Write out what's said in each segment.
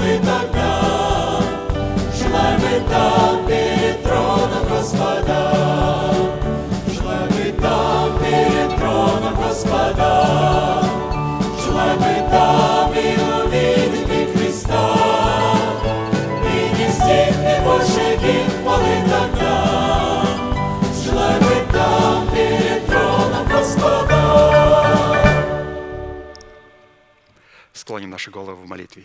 Хвалы тогда. Желай быть там перед троном Господа, Желай быть там перед троном Господа, Желай быть там и увидеть Христа, И не стихнет больше гимн тогда. Желай быть там перед троном Господа. Склоним наши головы в молитве.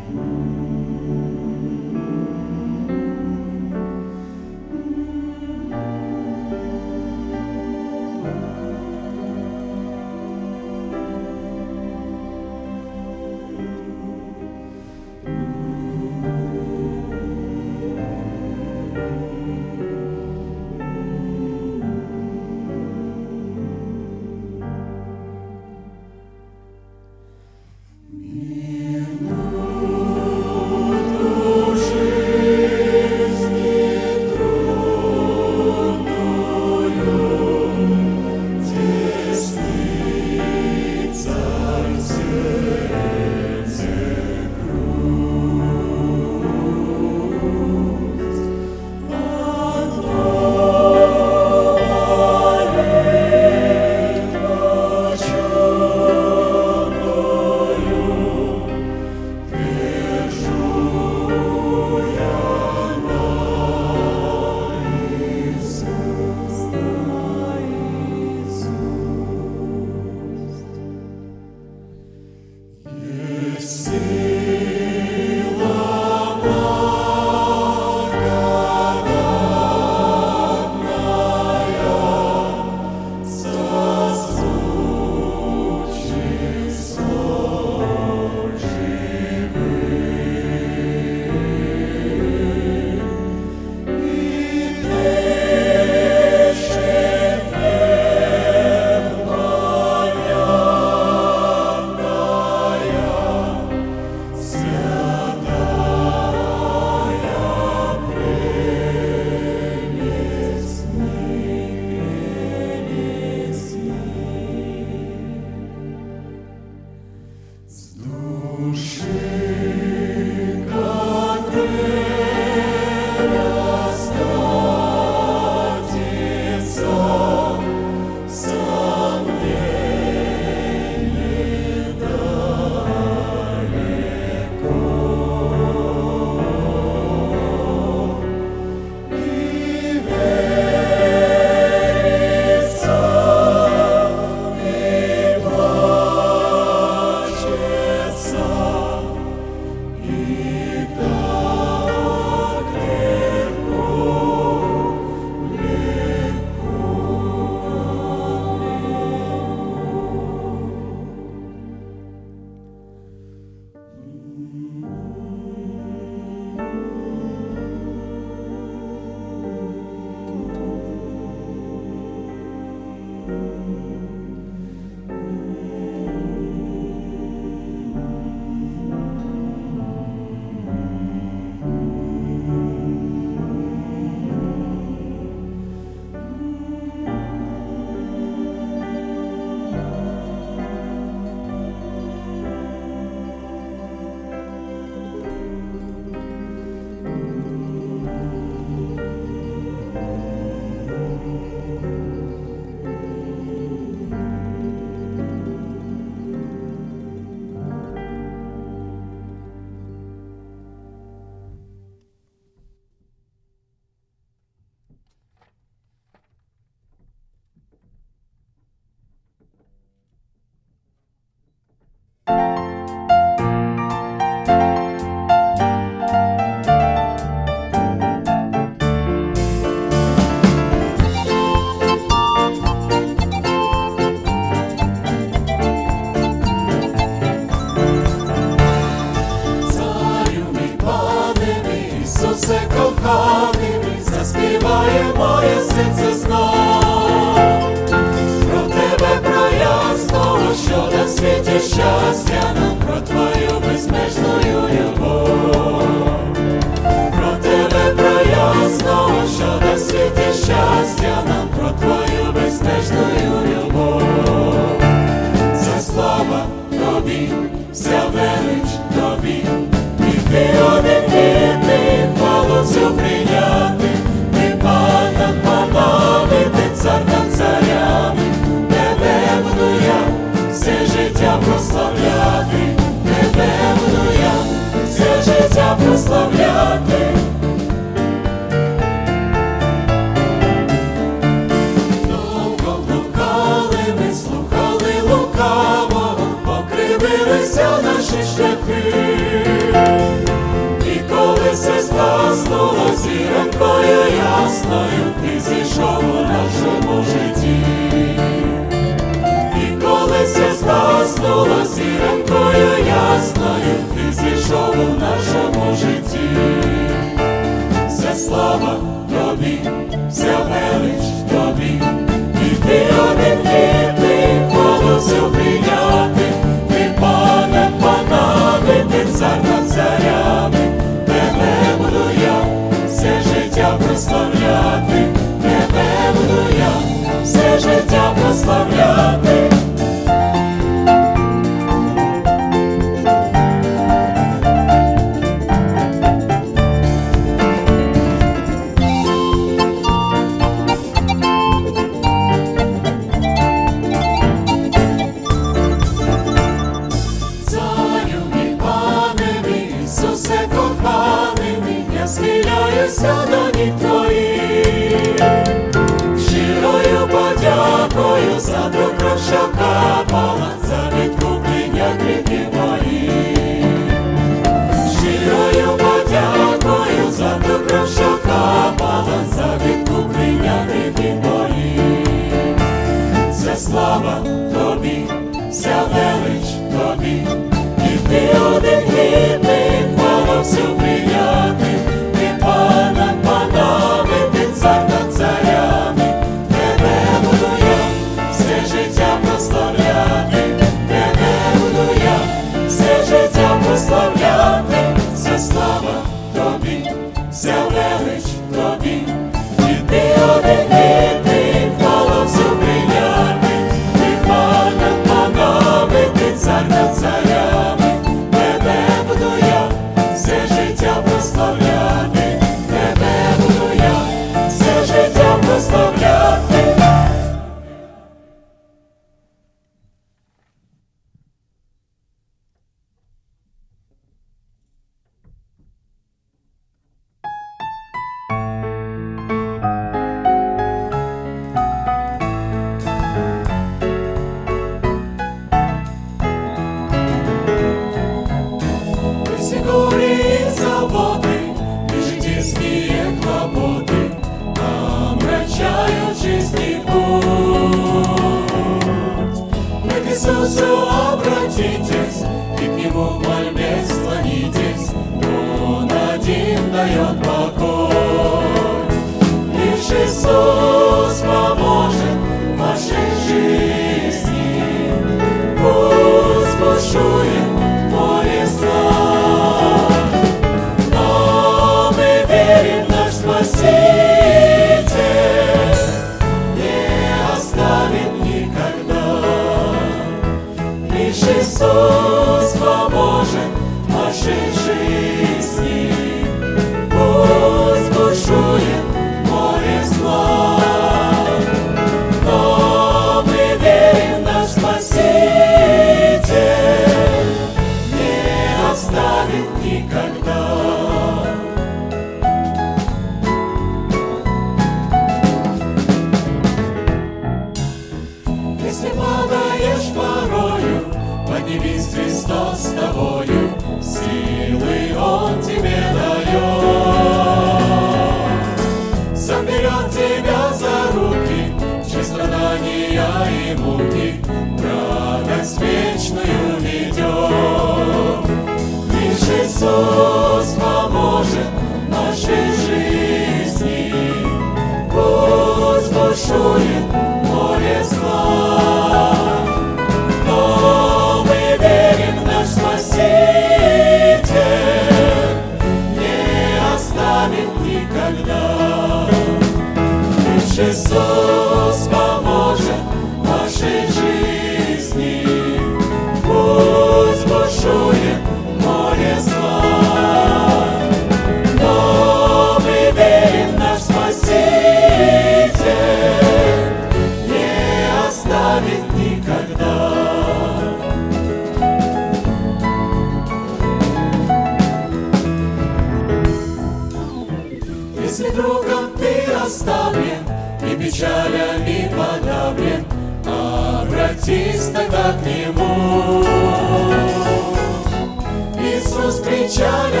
Иисус печаль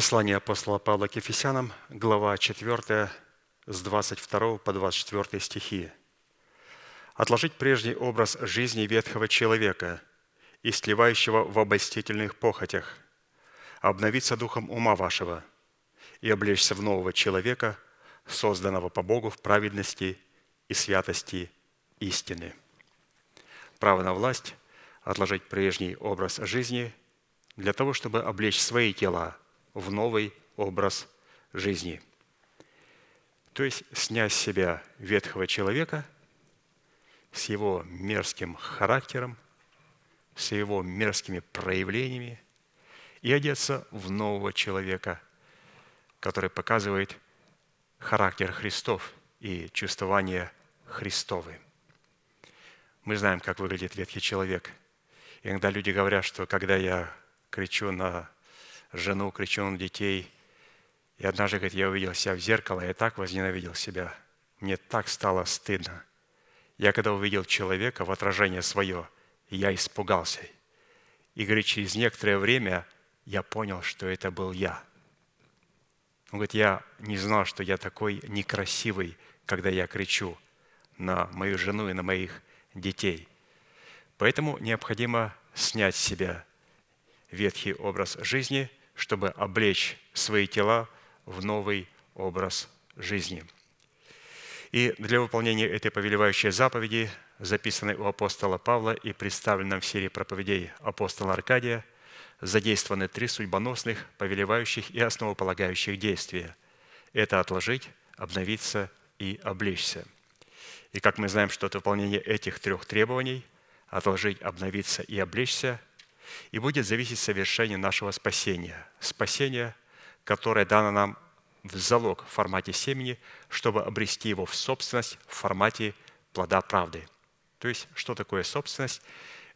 Послание апостола Павла к Ефесянам, глава 4, с 22 по 24 стихи. «Отложить прежний образ жизни ветхого человека, истлевающего в обольстительных похотях, обновиться духом ума вашего и облечься в нового человека, созданного по Богу в праведности и святости истины». Право на власть – отложить прежний образ жизни для того, чтобы облечь свои тела в новый образ жизни. То есть снять с себя ветхого человека с его мерзким характером, с его мерзкими проявлениями и одеться в нового человека, который показывает характер Христов и чувствование Христовы. Мы знаем, как выглядит ветхий человек. Иногда люди говорят, что когда я кричу на жену, кричу на детей, и однажды, говорит, я увидел себя в зеркало, я так возненавидел себя. Мне так стало стыдно. Я когда увидел человека в отражение свое, я испугался. И, говорит, через некоторое время я понял, что это был я. Он говорит, я не знал, что я такой некрасивый, когда я кричу на мою жену и на моих детей. Поэтому необходимо снять с себя ветхий образ жизни, чтобы облечь свои тела в новый образ жизни. И для выполнения этой повелевающей заповеди, записанной у апостола Павла и представленной в серии проповедей апостола Аркадия, задействованы три судьбоносных, повелевающих и основополагающих действия. Это отложить, обновиться и облечься – и как мы знаем, что от выполнения этих трех требований – отложить, обновиться и облечься – и будет зависеть совершение нашего спасения. Спасение, которое дано нам в залог в формате семени, чтобы обрести его в собственность в формате плода правды. То есть, что такое собственность?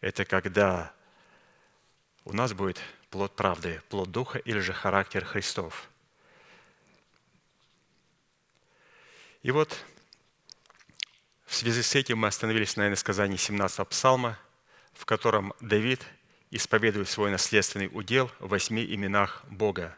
Это когда у нас будет плод правды, плод Духа или же характер Христов. И вот в связи с этим мы остановились на сказании 17 псалма, в котором Давид исповедует свой наследственный удел в восьми именах Бога.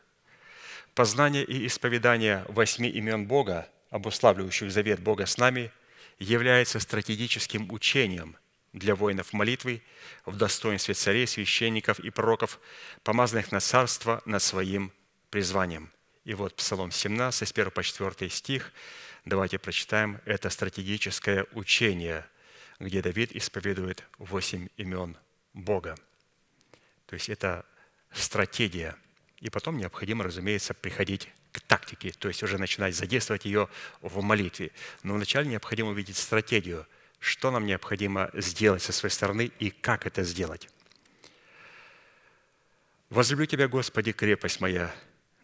Познание и исповедание восьми имен Бога, обуславливающих завет Бога с нами, является стратегическим учением для воинов молитвы в достоинстве царей, священников и пророков, помазанных на царство над своим призванием. И вот Псалом 17, с 1 по 4 стих – Давайте прочитаем это стратегическое учение, где Давид исповедует восемь имен Бога. То есть это стратегия. И потом необходимо, разумеется, приходить к тактике, то есть уже начинать задействовать ее в молитве. Но вначале необходимо увидеть стратегию, что нам необходимо сделать со своей стороны и как это сделать. Возлюблю Тебя, Господи, крепость моя,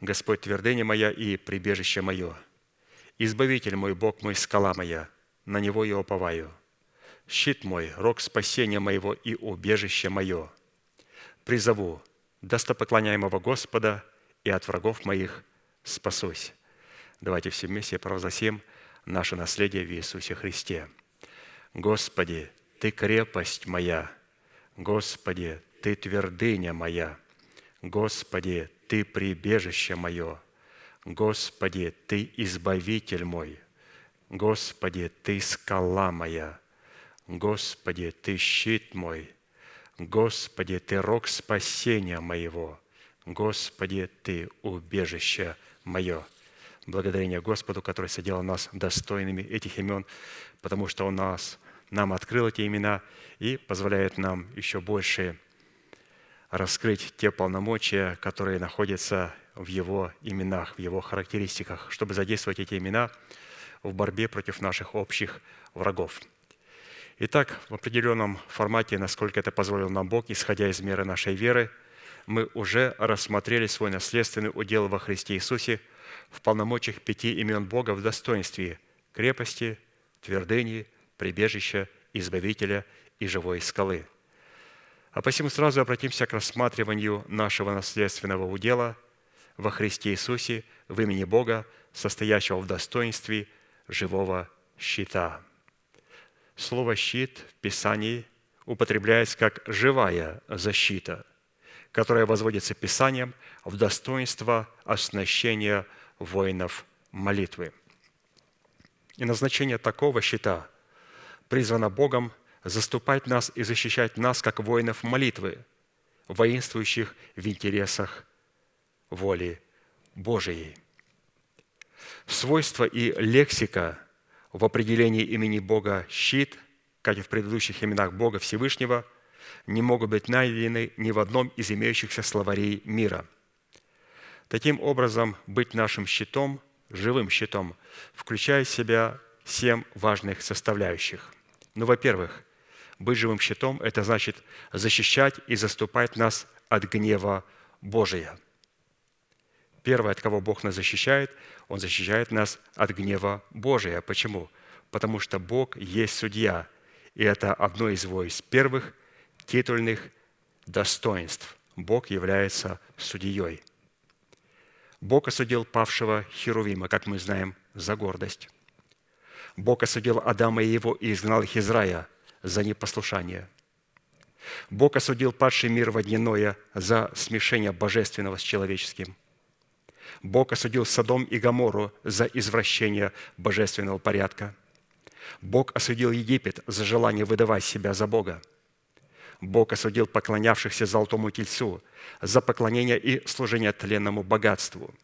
Господь, твердыня моя и прибежище мое. Избавитель мой, Бог мой, скала моя, на Него я уповаю. Щит мой, рог спасения моего и убежище мое. Призову достопоклоняемого Господа, и от врагов моих спасусь. Давайте все вместе провозгласим наше наследие в Иисусе Христе. Господи, Ты крепость моя, Господи, Ты твердыня моя, Господи, Ты прибежище мое, Господи, Ты избавитель мой, Господи, Ты скала моя, Господи, Ты щит мой, Господи, Ты рог спасения моего, Господи, Ты убежище мое. Благодарение Господу, который соделал нас достойными этих имен, потому что Он нас, нам открыл эти имена и позволяет нам еще больше раскрыть те полномочия, которые находятся в Его именах, в Его характеристиках, чтобы задействовать эти имена в борьбе против наших общих врагов. Итак, в определенном формате, насколько это позволил нам Бог, исходя из меры нашей веры, мы уже рассмотрели свой наследственный удел во Христе Иисусе в полномочиях пяти имен Бога в достоинстве крепости, твердыни, прибежища, избавителя и живой скалы. А посему сразу обратимся к рассматриванию нашего наследственного удела во Христе Иисусе в имени Бога, состоящего в достоинстве живого щита. Слово «щит» в Писании употребляется как «живая защита», которая возводится Писанием в достоинство оснащения воинов молитвы. И назначение такого щита призвано Богом заступать нас и защищать нас, как воинов молитвы, воинствующих в интересах воли Божией. Свойства и лексика в определении имени Бога «щит», как и в предыдущих именах Бога Всевышнего, не могут быть найдены ни в одном из имеющихся словарей мира. Таким образом, быть нашим щитом, живым щитом, включает в себя семь важных составляющих. Ну, во-первых, быть живым щитом – это значит защищать и заступать нас от гнева Божия. Первое, от кого Бог нас защищает, Он защищает нас от гнева Божия. Почему? Потому что Бог есть судья, и это одно из его из первых титульных достоинств. Бог является судьей. Бог осудил павшего Херувима, как мы знаем, за гордость. Бог осудил Адама и его и изгнал их из рая за непослушание. Бог осудил падший мир водяное за смешение божественного с человеческим. Бог осудил Содом и Гамору за извращение божественного порядка. Бог осудил Египет за желание выдавать себя за Бога. Бог осудил поклонявшихся золотому тельцу за поклонение и служение тленному богатству.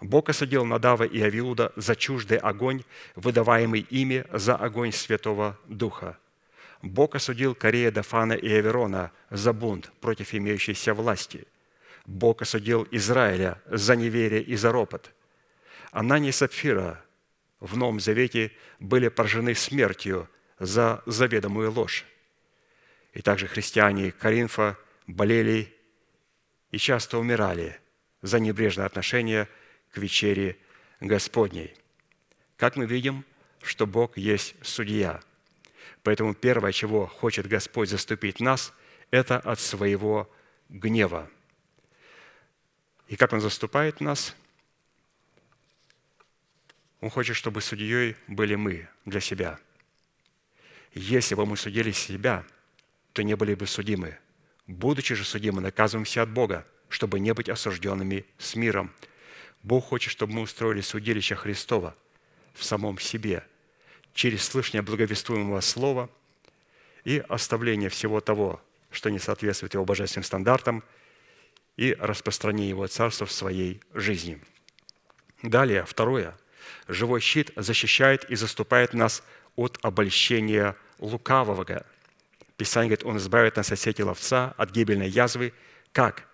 Бог осудил Надава и Авиуда за чуждый огонь, выдаваемый ими за огонь Святого Духа – Бог осудил Корея, Дафана и Аверона за бунт против имеющейся власти. Бог осудил Израиля за неверие и за ропот. Анани и Сапфира в Новом Завете были поражены смертью за заведомую ложь. И также христиане Коринфа болели и часто умирали за небрежное отношение к вечере Господней. Как мы видим, что Бог есть судья – Поэтому первое, чего хочет Господь заступить нас, это от своего гнева. И как Он заступает нас? Он хочет, чтобы судьей были мы для себя. Если бы мы судили себя, то не были бы судимы. Будучи же судимы, наказываемся от Бога, чтобы не быть осужденными с миром. Бог хочет, чтобы мы устроили судилище Христова в самом себе – через слышание благовествуемого слова и оставление всего того, что не соответствует его божественным стандартам, и распространение его царства в своей жизни. Далее, второе. Живой щит защищает и заступает нас от обольщения лукавого. Писание говорит, Он избавит нас от сети ловца, от гибельной язвы. Как?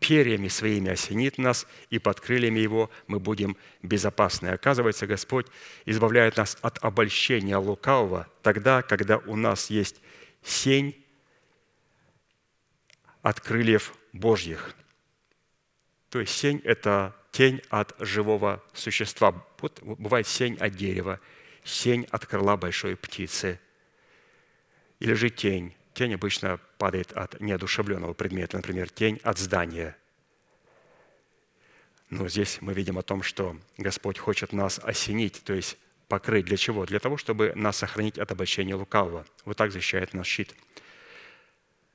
перьями своими осенит нас, и под крыльями Его мы будем безопасны. Оказывается, Господь избавляет нас от обольщения лукавого тогда, когда у нас есть сень от крыльев Божьих. То есть сень – это тень от живого существа. Вот бывает сень от дерева, сень от крыла большой птицы. Или же тень. Тень обычно падает от неодушевленного предмета, например, тень от здания. Но здесь мы видим о том, что Господь хочет нас осенить, то есть покрыть. Для чего? Для того, чтобы нас сохранить от обольщения лукавого. Вот так защищает наш щит.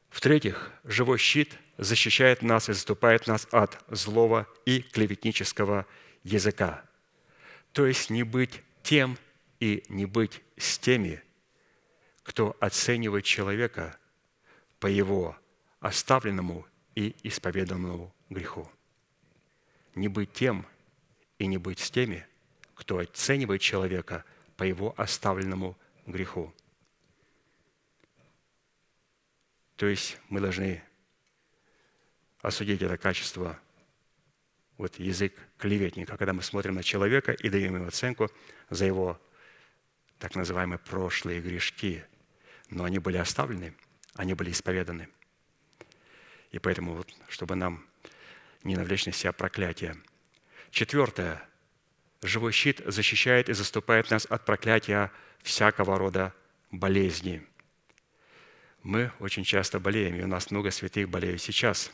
В-третьих, живой щит защищает нас и заступает нас от злого и клеветнического языка. То есть не быть тем и не быть с теми, кто оценивает человека по его оставленному и исповеданному греху. Не быть тем и не быть с теми, кто оценивает человека по его оставленному греху. То есть мы должны осудить это качество, вот язык клеветника, когда мы смотрим на человека и даем ему оценку за его так называемые прошлые грешки. Но они были оставлены, они были исповеданы. И поэтому, вот, чтобы нам не навлечь на себя проклятие. Четвертое. Живой щит защищает и заступает нас от проклятия всякого рода болезни. Мы очень часто болеем, и у нас много святых болеют сейчас.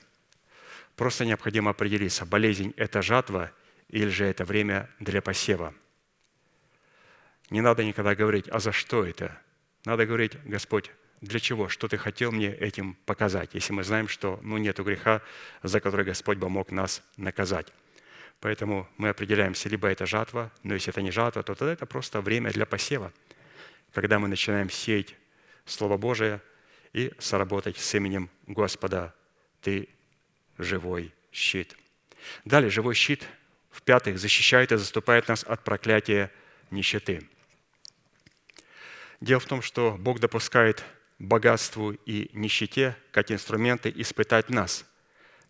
Просто необходимо определиться, болезнь – это жатва или же это время для посева. Не надо никогда говорить, а за что это? Надо говорить, Господь, для чего? Что ты хотел мне этим показать, если мы знаем, что ну, нет греха, за который Господь бы мог нас наказать. Поэтому мы определяемся, либо это жатва, но если это не жатва, то тогда это просто время для посева, когда мы начинаем сеять Слово Божие и соработать с именем Господа. Ты живой щит. Далее, живой щит, в-пятых, защищает и заступает нас от проклятия нищеты. Дело в том, что Бог допускает богатству и нищете как инструменты испытать нас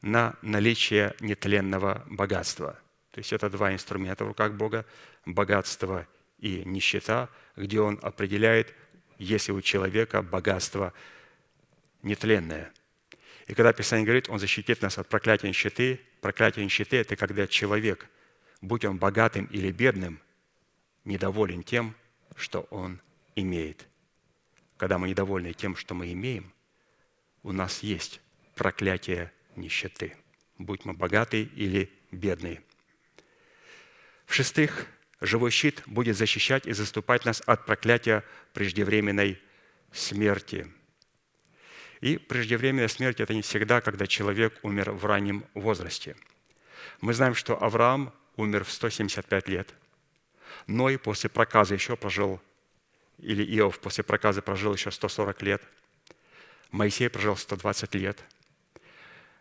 на наличие нетленного богатства. То есть это два инструмента в руках Бога – богатство и нищета, где Он определяет, если у человека богатство нетленное. И когда Писание говорит, Он защитит нас от проклятия нищеты, проклятие нищеты – это когда человек, будь он богатым или бедным, недоволен тем, что он имеет когда мы недовольны тем, что мы имеем, у нас есть проклятие нищеты, будь мы богатые или бедные. В-шестых, живой щит будет защищать и заступать нас от проклятия преждевременной смерти. И преждевременная смерть – это не всегда, когда человек умер в раннем возрасте. Мы знаем, что Авраам умер в 175 лет, но после проказа еще прожил или Иов после проказа прожил еще 140 лет. Моисей прожил 120 лет.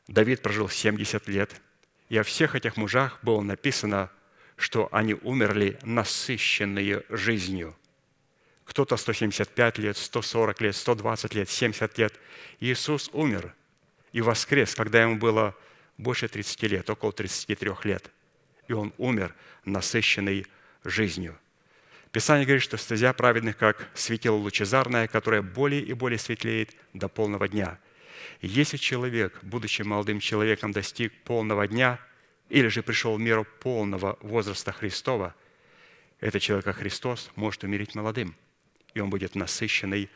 Давид прожил 70 лет. И о всех этих мужах было написано, что они умерли насыщенные жизнью. Кто-то 175 лет, 140 лет, 120 лет, 70 лет. Иисус умер и воскрес, когда ему было больше 30 лет, около 33 лет. И он умер насыщенной жизнью – Писание говорит, что стезя праведных, как светило лучезарное, которое более и более светлеет до полного дня. Если человек, будучи молодым человеком, достиг полного дня, или же пришел в меру полного возраста Христова, этот человек, как Христос, может умереть молодым, и он будет насыщенный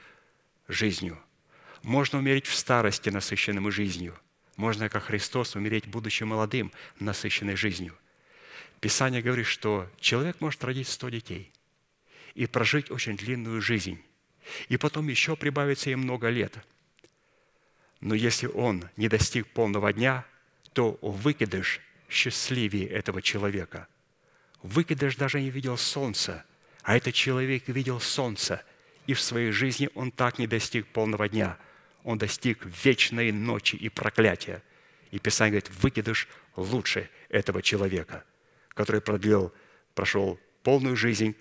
жизнью. Можно умереть в старости, насыщенным жизнью. Можно, как Христос, умереть, будучи молодым, насыщенной жизнью. Писание говорит, что человек может родить сто детей – и прожить очень длинную жизнь. И потом еще прибавится им много лет. Но если он не достиг полного дня, то выкидыш счастливее этого человека. Выкидыш даже не видел солнца, а этот человек видел солнце, и в своей жизни он так не достиг полного дня. Он достиг вечной ночи и проклятия. И Писание говорит, выкидыш лучше этого человека, который продлил, прошел полную жизнь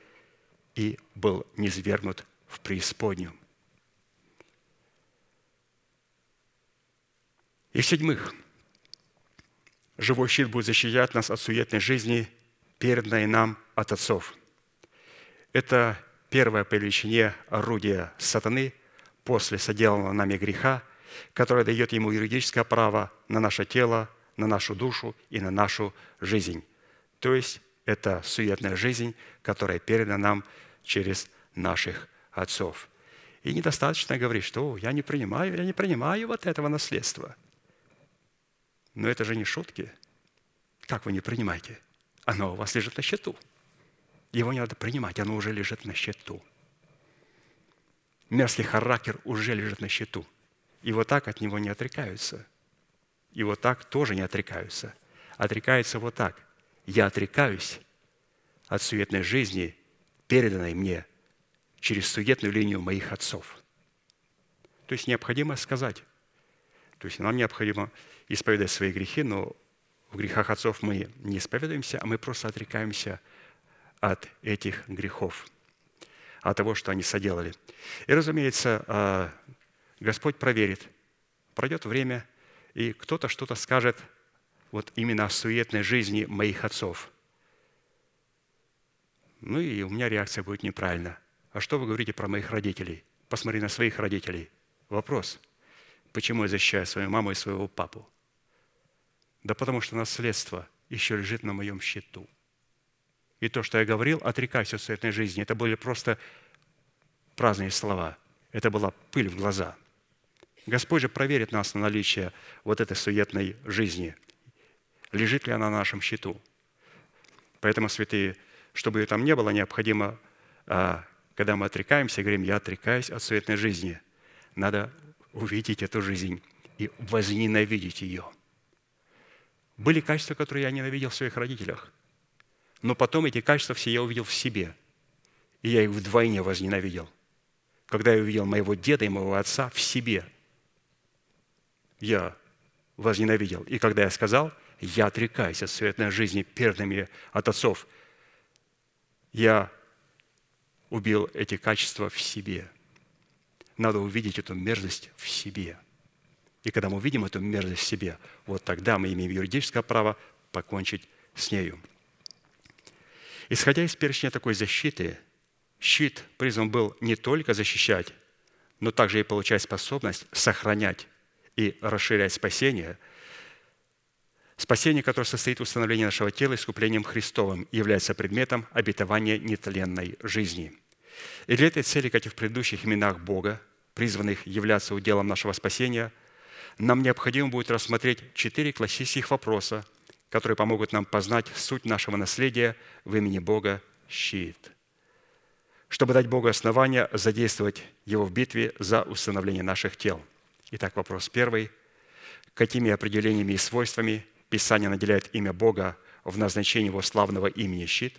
и был низвергнут в преисподнюю. И в-седьмых, живой щит будет защищать нас от суетной жизни, переданной нам от отцов. Это первое по величине орудие сатаны после соделанного нами греха, которое дает ему юридическое право на наше тело, на нашу душу и на нашу жизнь. То есть это суетная жизнь, которая передана нам через наших отцов. И недостаточно говорить, что я не принимаю, я не принимаю вот этого наследства. Но это же не шутки. Как вы не принимаете? Оно у вас лежит на счету. Его не надо принимать, оно уже лежит на счету. Мерзкий характер уже лежит на счету. И вот так от него не отрекаются. И вот так тоже не отрекаются. Отрекаются вот так. Я отрекаюсь от суетной жизни, переданной мне через суетную линию моих отцов. То есть необходимо сказать. То есть нам необходимо исповедать свои грехи, но в грехах отцов мы не исповедуемся, а мы просто отрекаемся от этих грехов, от того, что они соделали. И, разумеется, а, Господь проверит. Пройдет время, и кто-то что-то скажет вот именно о суетной жизни моих отцов. Ну и у меня реакция будет неправильна. А что вы говорите про моих родителей? Посмотри на своих родителей. Вопрос. Почему я защищаю свою маму и своего папу? Да потому что наследство еще лежит на моем счету. И то, что я говорил, отрекайся от суетной жизни, это были просто праздные слова. Это была пыль в глаза. Господь же проверит нас на наличие вот этой суетной жизни. Лежит ли она на нашем счету? Поэтому, святые, чтобы ее там не было, необходимо, а, когда мы отрекаемся, говорим, я отрекаюсь от суетной жизни. Надо увидеть эту жизнь и возненавидеть ее – были качества, которые я ненавидел в своих родителях. Но потом эти качества все я увидел в себе. И я их вдвойне возненавидел. Когда я увидел моего деда и моего отца в себе, я возненавидел. И когда я сказал, я отрекаюсь от суетной жизни, перданными от отцов, я убил эти качества в себе. Надо увидеть эту мерзость в себе – и когда мы увидим эту мерзость в себе, вот тогда мы имеем юридическое право покончить с нею. Исходя из перечня такой защиты, щит призван был не только защищать, но также и получать способность сохранять и расширять спасение. Спасение, которое состоит в установлении нашего тела искуплением Христовым, является предметом обетования нетленной жизни. И для этой цели, как и в предыдущих именах Бога, призванных являться уделом нашего спасения – нам необходимо будет рассмотреть четыре классических вопроса, которые помогут нам познать суть нашего наследия в имени Бога – щит. Чтобы дать Богу основания задействовать Его в битве за установление наших тел. Итак, вопрос первый. Какими определениями и свойствами Писание наделяет имя Бога в назначении Его славного имени щит?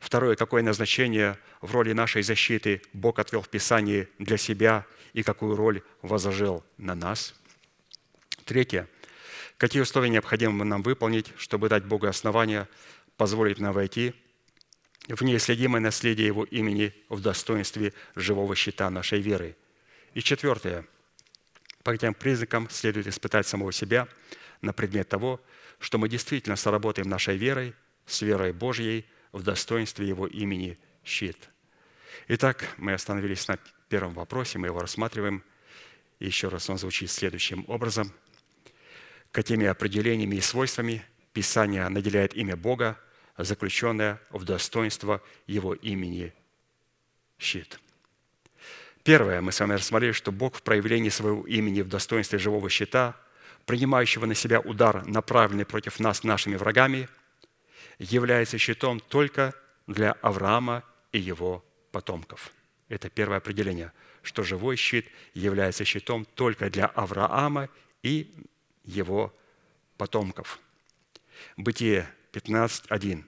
Второе. Какое назначение в роли нашей защиты Бог отвел в Писании для себя и какую роль возложил на нас – Третье. Какие условия необходимо нам выполнить, чтобы дать Богу основания, позволить нам войти в неисследимое наследие Его имени в достоинстве живого щита нашей веры. И четвертое. По этим признакам следует испытать самого себя на предмет того, что мы действительно соработаем нашей верой, с верой Божьей в достоинстве Его имени щит. Итак, мы остановились на первом вопросе, мы его рассматриваем. еще раз он звучит следующим образом – какими определениями и свойствами Писание наделяет имя Бога, заключенное в достоинство Его имени щит. Первое, мы с вами рассмотрели, что Бог в проявлении своего имени в достоинстве живого щита, принимающего на себя удар, направленный против нас нашими врагами, является щитом только для Авраама и его потомков. Это первое определение, что живой щит является щитом только для Авраама и его потомков. Бытие 15.1.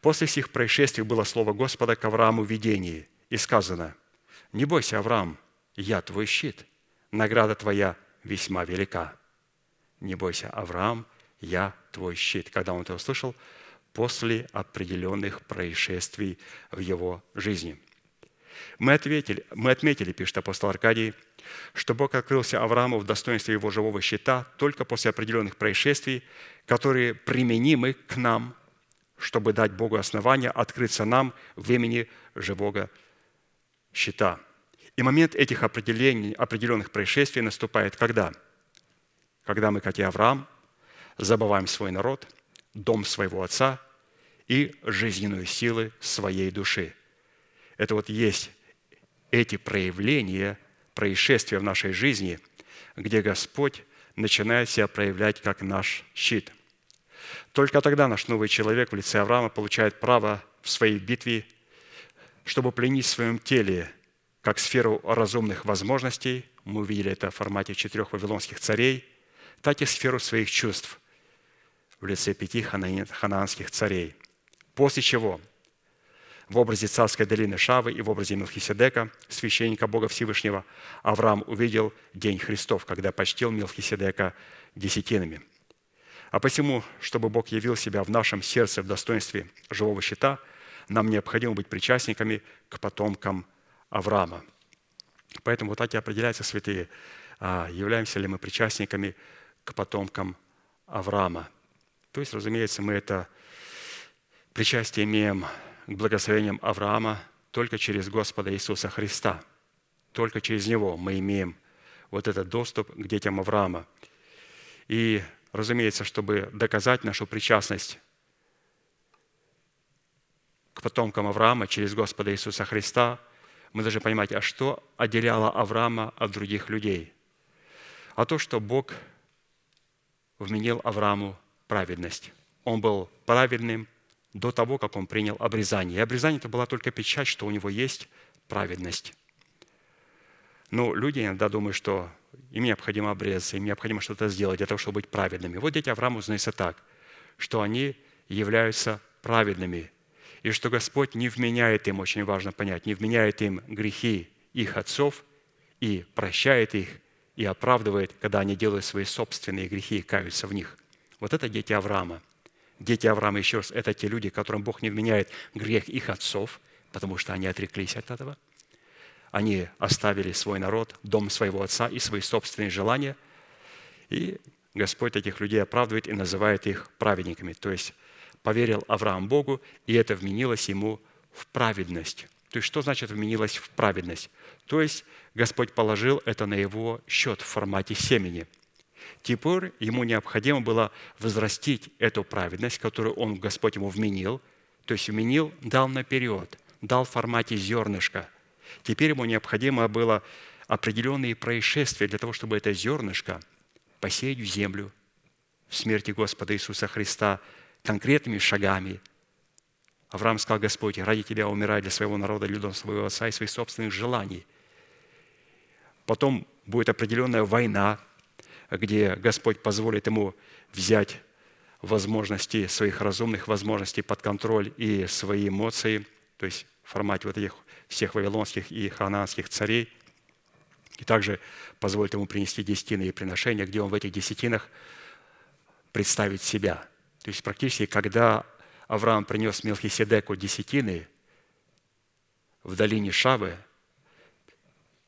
После всех происшествий было слово Господа к Аврааму в видении, и сказано, «Не бойся, Авраам, я твой щит, награда твоя весьма велика». «Не бойся, Авраам, я твой щит». Когда он это услышал? После определенных происшествий в его жизни. Мы, ответили, мы отметили, пишет апостол Аркадий, что Бог открылся Аврааму в достоинстве его живого щита только после определенных происшествий, которые применимы к нам, чтобы дать Богу основания открыться нам в имени живого щита. И момент этих определений, определенных происшествий наступает когда? Когда мы, как и Авраам, забываем свой народ, дом своего отца и жизненную силы своей души. Это вот есть эти проявления, происшествия в нашей жизни, где Господь начинает себя проявлять как наш щит. Только тогда наш новый человек в лице Авраама получает право в своей битве, чтобы пленить в своем теле как сферу разумных возможностей, мы увидели это в формате четырех вавилонских царей, так и сферу своих чувств в лице пяти ханаанских царей. После чего в образе царской долины Шавы и в образе Мелхиседека, священника Бога Всевышнего, Авраам увидел День Христов, когда почтил Мелхиседека десятинами. А посему, чтобы Бог явил себя в нашем сердце в достоинстве живого щита, нам необходимо быть причастниками к потомкам Авраама. Поэтому вот так и определяются святые, а являемся ли мы причастниками к потомкам Авраама. То есть, разумеется, мы это причастие имеем к благословениям Авраама только через Господа Иисуса Христа. Только через Него мы имеем вот этот доступ к детям Авраама. И, разумеется, чтобы доказать нашу причастность к потомкам Авраама через Господа Иисуса Христа, мы должны понимать, а что отделяло Авраама от других людей? А то, что Бог вменил Аврааму праведность. Он был праведным до того, как он принял обрезание. И обрезание это была только печать, что у него есть праведность. Но люди иногда думают, что им необходимо обрезаться, им необходимо что-то сделать для того, чтобы быть праведными. Вот дети Авраама узнаются так, что они являются праведными, и что Господь не вменяет им, очень важно понять, не вменяет им грехи их отцов и прощает их, и оправдывает, когда они делают свои собственные грехи и каются в них. Вот это дети Авраама. Дети Авраама, еще раз, это те люди, которым Бог не вменяет грех их отцов, потому что они отреклись от этого. Они оставили свой народ, дом своего отца и свои собственные желания. И Господь этих людей оправдывает и называет их праведниками. То есть поверил Авраам Богу, и это вменилось ему в праведность. То есть что значит вменилось в праведность? То есть Господь положил это на его счет в формате семени – Теперь ему необходимо было возрастить эту праведность, которую он, Господь ему вменил, то есть вменил, дал наперед, дал в формате зернышка. Теперь ему необходимо было определенные происшествия для того, чтобы это зернышко посеять в землю в смерти Господа Иисуса Христа конкретными шагами. Авраам сказал, Господь, ради Тебя умираю для своего народа, для своего отца и своих собственных желаний. Потом будет определенная война, где Господь позволит ему взять возможности, своих разумных возможностей под контроль и свои эмоции, то есть в формате вот этих всех вавилонских и ханаанских царей, и также позволит ему принести десятины и приношения, где он в этих десятинах представит себя. То есть практически, когда Авраам принес Мелхиседеку десятины в долине Шавы,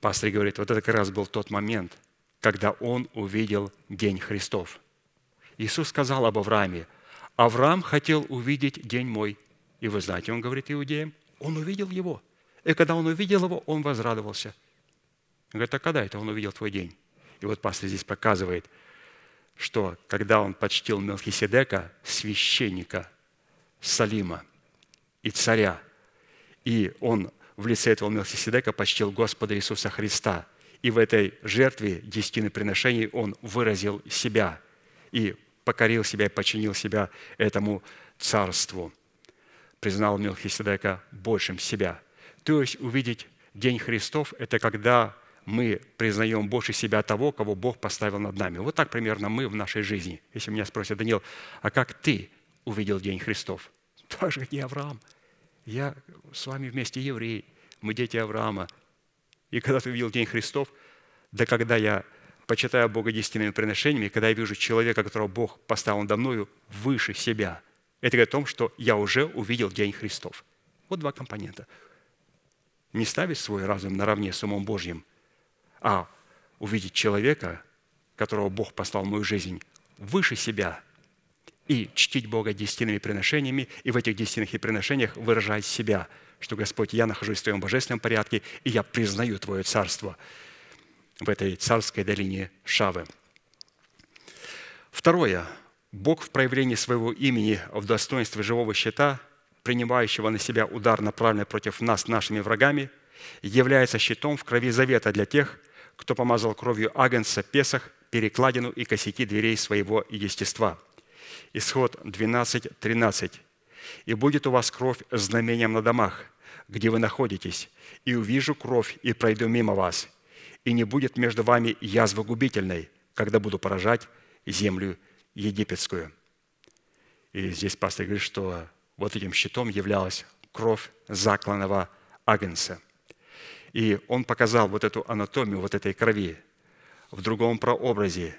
пастор говорит, вот это как раз был тот момент – когда он увидел День Христов. Иисус сказал об Аврааме, Авраам хотел увидеть день мой. И вы знаете, он говорит иудеям, он увидел его. И когда он увидел его, он возрадовался. Он говорит, а когда это он увидел твой день? И вот пастор здесь показывает, что когда он почтил Мелхиседека, священника Салима и царя, и он в лице этого Мелхиседека почтил Господа Иисуса Христа – и в этой жертве десятины приношений он выразил себя и покорил себя и подчинил себя этому царству. Признал Мелхиседека большим себя. То есть увидеть День Христов – это когда мы признаем больше себя того, кого Бог поставил над нами. Вот так примерно мы в нашей жизни. Если меня спросят, Даниил, а как ты увидел День Христов? Так же, как и Авраам. Я с вами вместе евреи, мы дети Авраама – и когда ты увидел День Христов, да когда я почитаю Бога десятинными приношениями, когда я вижу человека, которого Бог поставил надо мною выше себя, это говорит о том, что я уже увидел День Христов. Вот два компонента. Не ставить свой разум наравне с умом Божьим, а увидеть человека, которого Бог послал в мою жизнь, выше себя и чтить Бога десятинными приношениями, и в этих десятинных приношениях выражать себя – что, Господь, я нахожусь в Твоем божественном порядке, и я признаю Твое царство в этой царской долине Шавы. Второе. Бог в проявлении своего имени в достоинстве живого щита, принимающего на себя удар, направленный против нас нашими врагами, является щитом в крови завета для тех, кто помазал кровью Агнца Песах, перекладину и косяки дверей своего естества. Исход 12, 13. «И будет у вас кровь знамением на домах, где вы находитесь, и увижу кровь, и пройду мимо вас, и не будет между вами язвы губительной, когда буду поражать землю египетскую». И здесь пастор говорит, что вот этим щитом являлась кровь закланного агнца. И он показал вот эту анатомию вот этой крови в другом прообразе.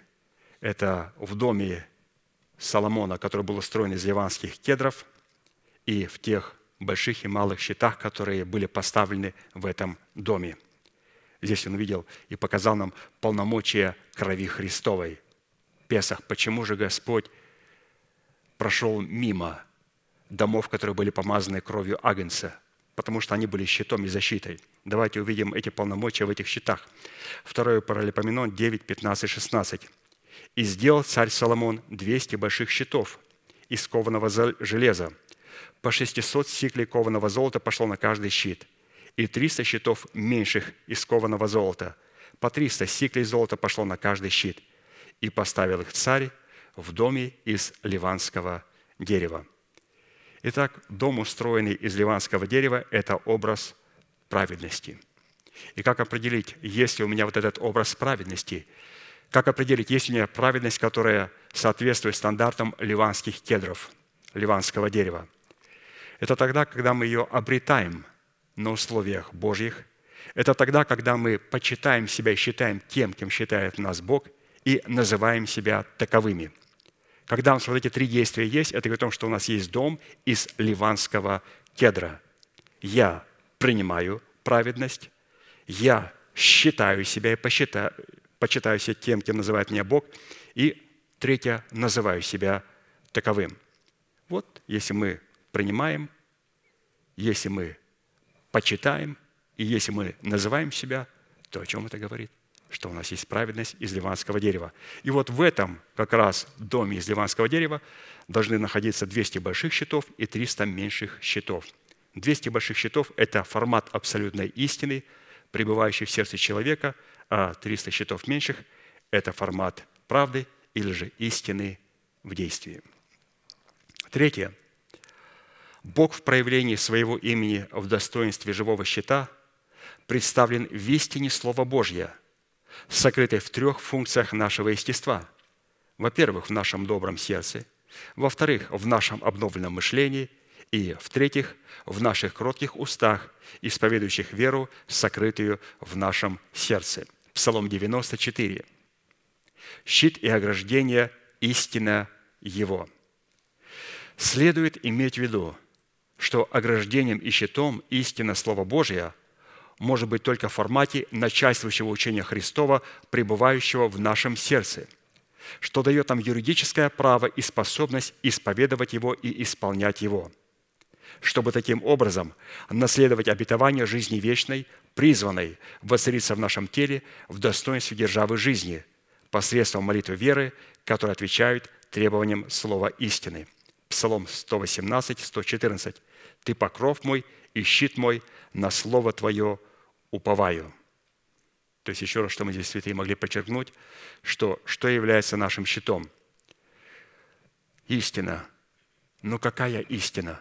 Это в доме Соломона, который был устроен из ливанских кедров, и в тех больших и малых щитах, которые были поставлены в этом доме. Здесь он видел и показал нам полномочия крови Христовой. Песах. Почему же Господь прошел мимо домов, которые были помазаны кровью Агнца? Потому что они были щитом и защитой. Давайте увидим эти полномочия в этих щитах. Второе Паралипоменон 9, 15, 16. «И сделал царь Соломон 200 больших щитов из кованого железа, по 600 сиклей кованого золота пошло на каждый щит, и 300 щитов меньших из кованого золота. По 300 сиклей золота пошло на каждый щит. И поставил их царь в доме из ливанского дерева. Итак, дом, устроенный из ливанского дерева, это образ праведности. И как определить, есть ли у меня вот этот образ праведности? Как определить, есть ли у меня праведность, которая соответствует стандартам ливанских кедров, ливанского дерева – это тогда, когда мы ее обретаем на условиях Божьих. Это тогда, когда мы почитаем себя и считаем тем, кем считает нас Бог, и называем себя таковыми. Когда у нас вот эти три действия есть, это говорит о том, что у нас есть дом из ливанского кедра. Я принимаю праведность, я считаю себя и посчитаю, почитаю себя тем, кем называет меня Бог, и третье, называю себя таковым. Вот если мы принимаем, если мы почитаем, и если мы называем себя, то о чем это говорит? Что у нас есть праведность из ливанского дерева. И вот в этом как раз доме из ливанского дерева должны находиться 200 больших щитов и 300 меньших щитов. 200 больших щитов – это формат абсолютной истины, пребывающий в сердце человека, а 300 щитов меньших – это формат правды или же истины в действии. Третье. Бог в проявлении своего имени в достоинстве живого щита представлен в истине Слова Божье, сокрытой в трех функциях нашего естества. Во-первых, в нашем добром сердце, во-вторых, в нашем обновленном мышлении и, в-третьих, в наших кротких устах, исповедующих веру, сокрытую в нашем сердце. Псалом 94. «Щит и ограждение – истина Его». Следует иметь в виду, что ограждением и щитом истина Слова Божия может быть только в формате начальствующего учения Христова, пребывающего в нашем сердце, что дает нам юридическое право и способность исповедовать его и исполнять его, чтобы таким образом наследовать обетование жизни вечной, призванной воцариться в нашем теле в достоинстве державы жизни посредством молитвы веры, которые отвечают требованиям слова истины. Псалом 118, 114. Ты покров мой и щит мой, на Слово Твое уповаю». То есть еще раз, что мы здесь, святые, могли подчеркнуть, что, что является нашим щитом? Истина. Ну какая истина?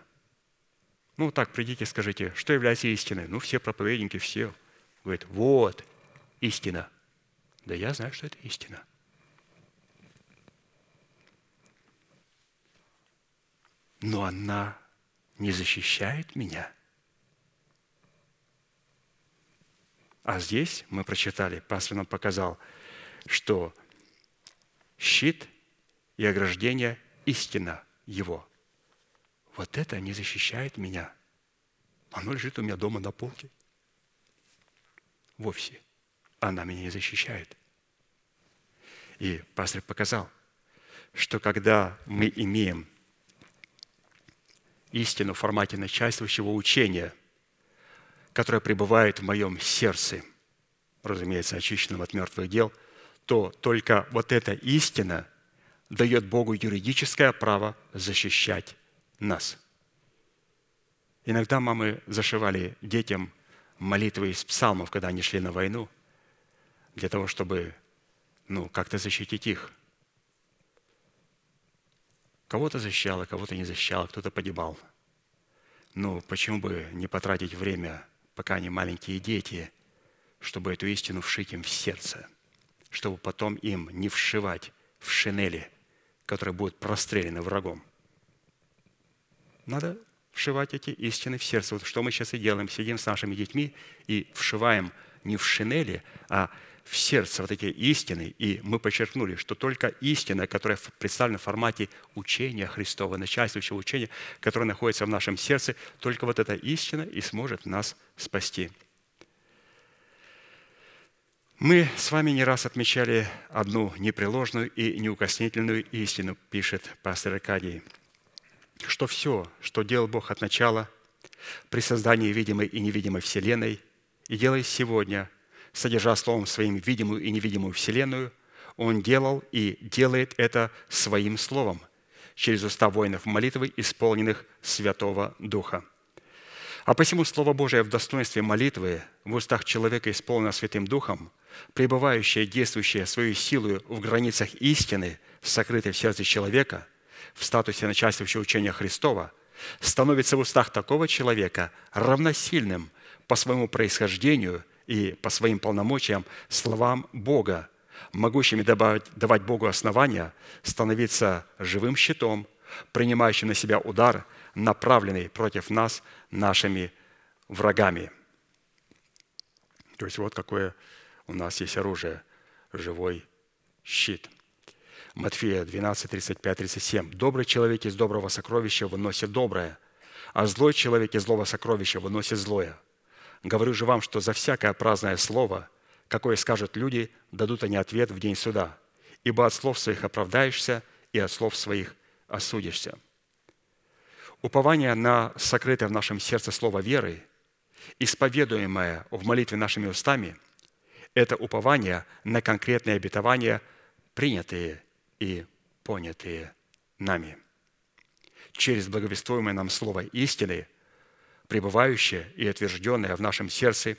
Ну так, придите, скажите, что является истиной? Ну все проповедники, все говорят, вот, истина. Да я знаю, что это истина. Но она не защищает меня. А здесь мы прочитали, пастор нам показал, что щит и ограждение – истина его. Вот это не защищает меня. Оно лежит у меня дома на полке. Вовсе. Она меня не защищает. И пастор показал, что когда мы имеем истину в формате начальствующего учения, которое пребывает в моем сердце, разумеется, очищенном от мертвых дел, то только вот эта истина дает Богу юридическое право защищать нас. Иногда мамы зашивали детям молитвы из псалмов, когда они шли на войну, для того, чтобы ну, как-то защитить их. Кого-то защищало, кого-то не защищало, кто-то погибал. Ну, почему бы не потратить время, пока они маленькие дети, чтобы эту истину вшить им в сердце, чтобы потом им не вшивать в шинели, которые будут прострелены врагом. Надо вшивать эти истины в сердце. Вот что мы сейчас и делаем. Сидим с нашими детьми и вшиваем не в шинели, а сердце вот эти истины. И мы подчеркнули, что только истина, которая представлена в формате учения Христова, начальствующего учения, которое находится в нашем сердце, только вот эта истина и сможет нас спасти. Мы с вами не раз отмечали одну непреложную и неукоснительную истину, пишет пастор Аркадий, что все, что делал Бог от начала, при создании видимой и невидимой Вселенной, и делает сегодня, содержа Словом Своим видимую и невидимую Вселенную, Он делал и делает это Своим Словом через уста воинов молитвы, исполненных Святого Духа. А посему Слово Божие в достоинстве молитвы в устах человека, исполнено Святым Духом, пребывающее, действующее свою силу в границах истины, сокрытой в сердце человека, в статусе начальствующего учения Христова, становится в устах такого человека равносильным по своему происхождению и по своим полномочиям словам Бога, могущими давать, давать Богу основания становиться живым щитом, принимающим на себя удар, направленный против нас нашими врагами. То есть вот какое у нас есть оружие, живой щит. Матфея 12, 35, 37. «Добрый человек из доброго сокровища выносит доброе, а злой человек из злого сокровища выносит злое. Говорю же вам, что за всякое праздное слово, какое скажут люди, дадут они ответ в день суда. Ибо от слов своих оправдаешься, и от слов своих осудишься». Упование на сокрытое в нашем сердце слово веры, исповедуемое в молитве нашими устами – это упование на конкретные обетования, принятые и понятые нами. Через благовествуемое нам слово истины, пребывающее и утвержденное в нашем сердце,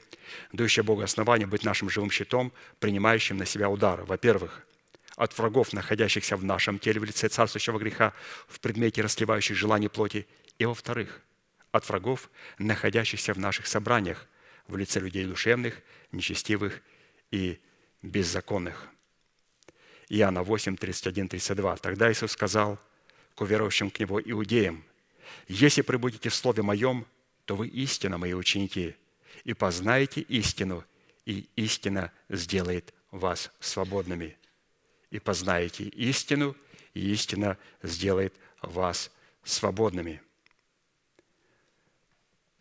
дающее Богу основание быть нашим живым щитом, принимающим на себя удар, во-первых, от врагов, находящихся в нашем теле в лице царствующего греха, в предмете расливающих желаний плоти, и, во-вторых, от врагов, находящихся в наших собраниях в лице людей душевных, нечестивых и беззаконных. Иоанна 8, 31, 32. Тогда Иисус сказал к уверующим к Него иудеям, «Если пребудете в Слове Моем, то вы истинно Мои ученики, и познаете истину, и истина сделает вас свободными. И познаете истину, и истина сделает вас свободными».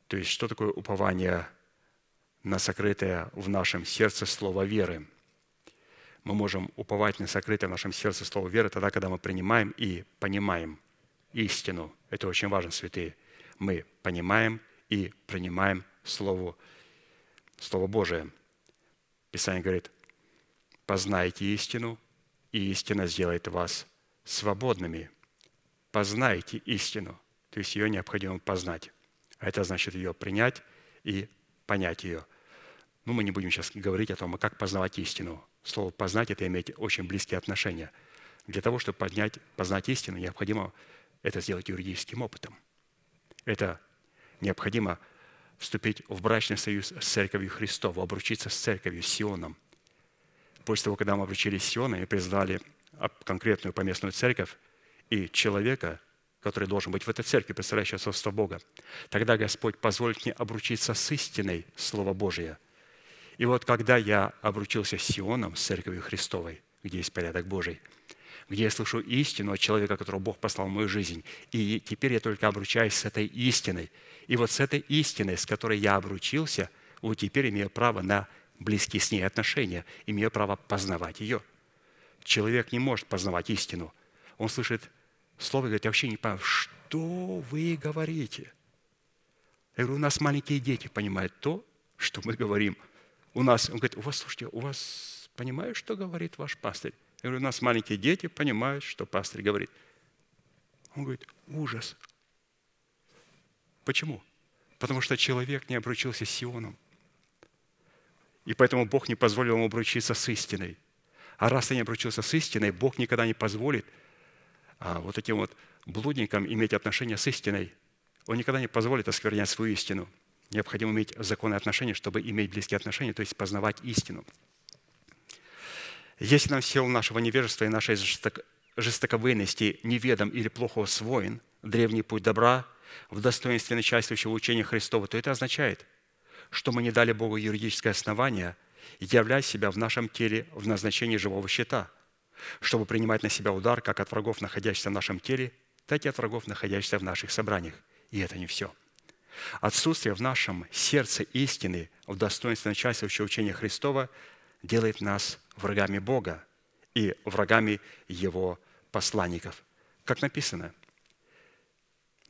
То есть, что такое упование на сокрытое в нашем сердце слово веры. Мы можем уповать на сокрытое в нашем сердце слово веры тогда, когда мы принимаем и понимаем истину. Это очень важно, святые. Мы понимаем и принимаем Слово, Слово Божие. Писание говорит, познайте истину, и истина сделает вас свободными. Познайте истину, то есть ее необходимо познать. А это значит ее принять и понять ее. Но мы не будем сейчас говорить о том, а как познавать истину. Слово «познать» – это иметь очень близкие отношения. Для того, чтобы поднять, познать истину, необходимо это сделать юридическим опытом. Это необходимо вступить в брачный союз с Церковью Христову, обручиться с Церковью, Сионом. После того, когда мы обручились с Сионом и признали конкретную поместную церковь и человека, который должен быть в этой церкви, представляющий отцовство Бога, тогда Господь позволит мне обручиться с истиной Слова Божия. И вот когда я обручился с Сионом, с Церковью Христовой, где есть порядок Божий, где я слышу истину от человека, которого Бог послал в мою жизнь, и теперь я только обручаюсь с этой истиной. И вот с этой истиной, с которой я обручился, вот теперь имею право на близкие с ней отношения, имею право познавать ее. Человек не может познавать истину. Он слышит слово говорит, я вообще не понимаю, что вы говорите? Я говорю, у нас маленькие дети понимают то, что мы говорим. У нас, он говорит, у вас, слушайте, у вас понимают, что говорит ваш пастырь? Я говорю, у нас маленькие дети понимают, что пастор говорит. Он говорит, ужас. Почему? Потому что человек не обручился с Сионом. И поэтому Бог не позволил ему обручиться с истиной. А раз ты не обручился с истиной, Бог никогда не позволит а, вот этим вот блудникам иметь отношения с истиной. Он никогда не позволит осквернять свою истину. Необходимо иметь законные отношения, чтобы иметь близкие отношения, то есть познавать истину. Если нам сил нашего невежества и нашей жестоковыйности неведом или плохо усвоен древний путь добра в достоинстве начальствующего учения Христова, то это означает, что мы не дали Богу юридическое основание являть себя в нашем теле в назначении живого щита, чтобы принимать на себя удар как от врагов, находящихся в нашем теле, так и от врагов, находящихся в наших собраниях. И это не все. Отсутствие в нашем сердце истины в достоинстве начальствующего учения Христова делает нас врагами Бога и врагами Его посланников. Как написано,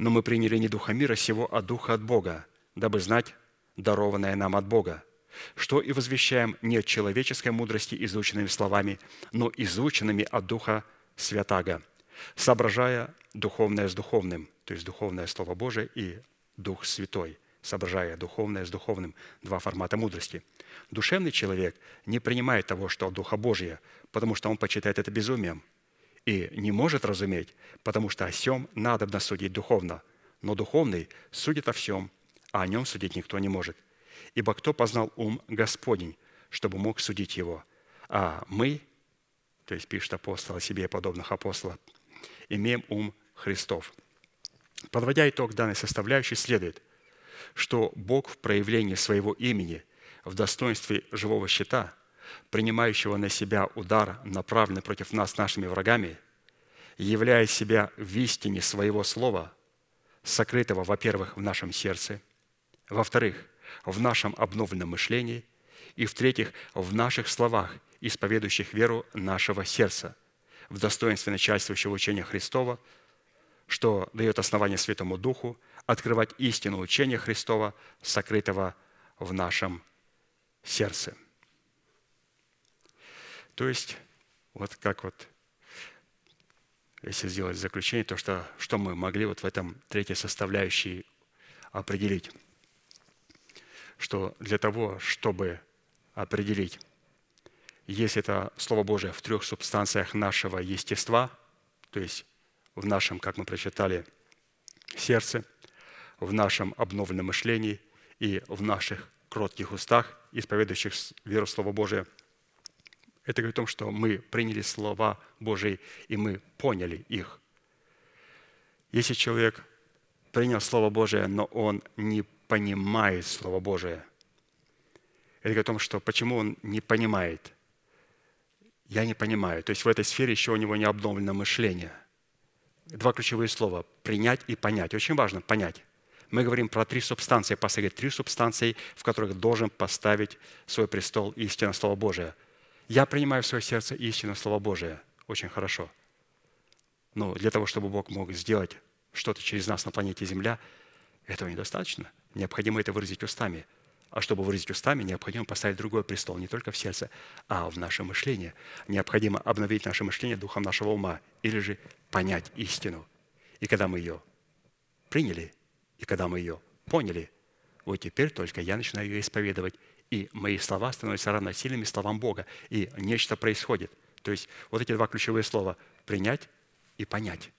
«Но мы приняли не духа мира сего, а духа от Бога, дабы знать дарованное нам от Бога, что и возвещаем не от человеческой мудрости изученными словами, но изученными от Духа Святаго, соображая духовное с духовным, то есть духовное Слово Божие и Дух Святой, соображая духовное с духовным, два формата мудрости. Душевный человек не принимает того, что от Духа Божия, потому что он почитает это безумием, и не может разуметь, потому что о всем надо судить духовно. Но духовный судит о всем, а о нем судить никто не может. Ибо кто познал ум Господень, чтобы мог судить его? А мы, то есть пишет апостол о себе и подобных апостолов, имеем ум Христов. Подводя итог данной составляющей, следует, что Бог в проявлении своего имени в достоинстве живого щита, принимающего на себя удар, направленный против нас нашими врагами, являя себя в истине своего слова, сокрытого, во-первых, в нашем сердце, во-вторых, в нашем обновленном мышлении, и, в-третьих, в наших словах, исповедующих веру нашего сердца, в достоинстве начальствующего учения Христова – что дает основание Святому Духу открывать истину учения Христова, сокрытого в нашем сердце. То есть, вот как вот, если сделать заключение, то что, что мы могли вот в этом третьей составляющей определить, что для того, чтобы определить, есть это Слово Божие в трех субстанциях нашего естества, то есть в нашем, как мы прочитали, сердце, в нашем обновленном мышлении и в наших кротких устах, исповедующих веру Слова Божия. Это говорит о том, что мы приняли слова Божии, и мы поняли их. Если человек принял Слово Божие, но он не понимает Слово Божие, это говорит о том, что почему он не понимает. Я не понимаю. То есть в этой сфере еще у него не обновлено мышление – два ключевые слова – принять и понять. Очень важно понять. Мы говорим про три субстанции. Пастор говорит, три субстанции, в которых должен поставить свой престол истина Слова Божия. Я принимаю в свое сердце истину Слова Божия. Очень хорошо. Но для того, чтобы Бог мог сделать что-то через нас на планете Земля, этого недостаточно. Необходимо это выразить устами – а чтобы выразить устами, необходимо поставить другой престол не только в сердце, а в наше мышление. Необходимо обновить наше мышление духом нашего ума или же понять истину. И когда мы ее приняли, и когда мы ее поняли, вот теперь только я начинаю ее исповедовать, и мои слова становятся равносильными словам Бога, и нечто происходит. То есть вот эти два ключевые слова – принять и понять.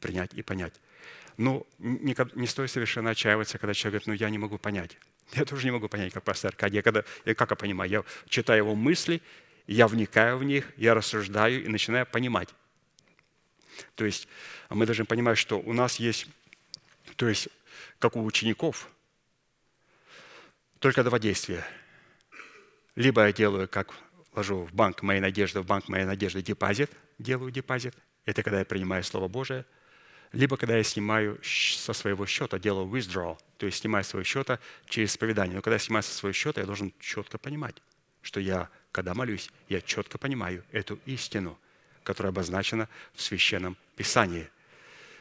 Принять и понять. Ну, не, не стоит совершенно отчаиваться, когда человек говорит, ну, я не могу понять. Я тоже не могу понять, как пастор Аркадий. Я, когда, я как я понимаю? Я читаю его мысли, я вникаю в них, я рассуждаю и начинаю понимать. То есть мы должны понимать, что у нас есть, то есть как у учеников, только два действия. Либо я делаю, как ложу в банк моей надежды, в банк моей надежды депозит, делаю депозит. Это когда я принимаю Слово Божие – либо когда я снимаю со своего счета, делаю withdrawal, то есть снимаю со своего счета через исповедание. Но когда я снимаю со своего счета, я должен четко понимать, что я, когда молюсь, я четко понимаю эту истину, которая обозначена в Священном Писании.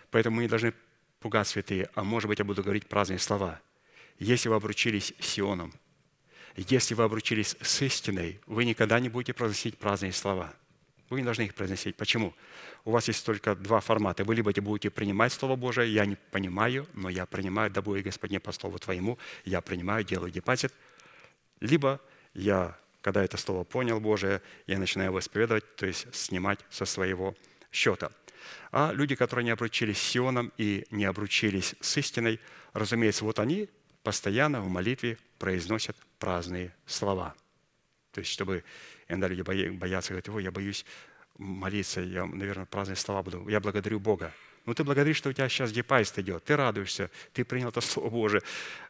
Поэтому мы не должны пугать святые, а может быть, я буду говорить праздные слова. Если вы обручились с Сионом, если вы обручились с истиной, вы никогда не будете произносить праздные слова. Вы не должны их произносить. Почему? У вас есть только два формата. Вы либо будете принимать Слово Божие, я не понимаю, но я принимаю, да будет Господне по Слову Твоему, я принимаю, делаю депозит. Либо я, когда это Слово понял Божие, я начинаю его исповедовать, то есть снимать со своего счета. А люди, которые не обручились с Сионом и не обручились с истиной, разумеется, вот они постоянно в молитве произносят праздные слова. То есть, чтобы иногда люди боятся, говорят, ой, я боюсь молиться, я, наверное, праздные слова буду. Я благодарю Бога. Ну, ты благодаришь, что у тебя сейчас депайст идет. Ты радуешься, ты принял это Слово Божие.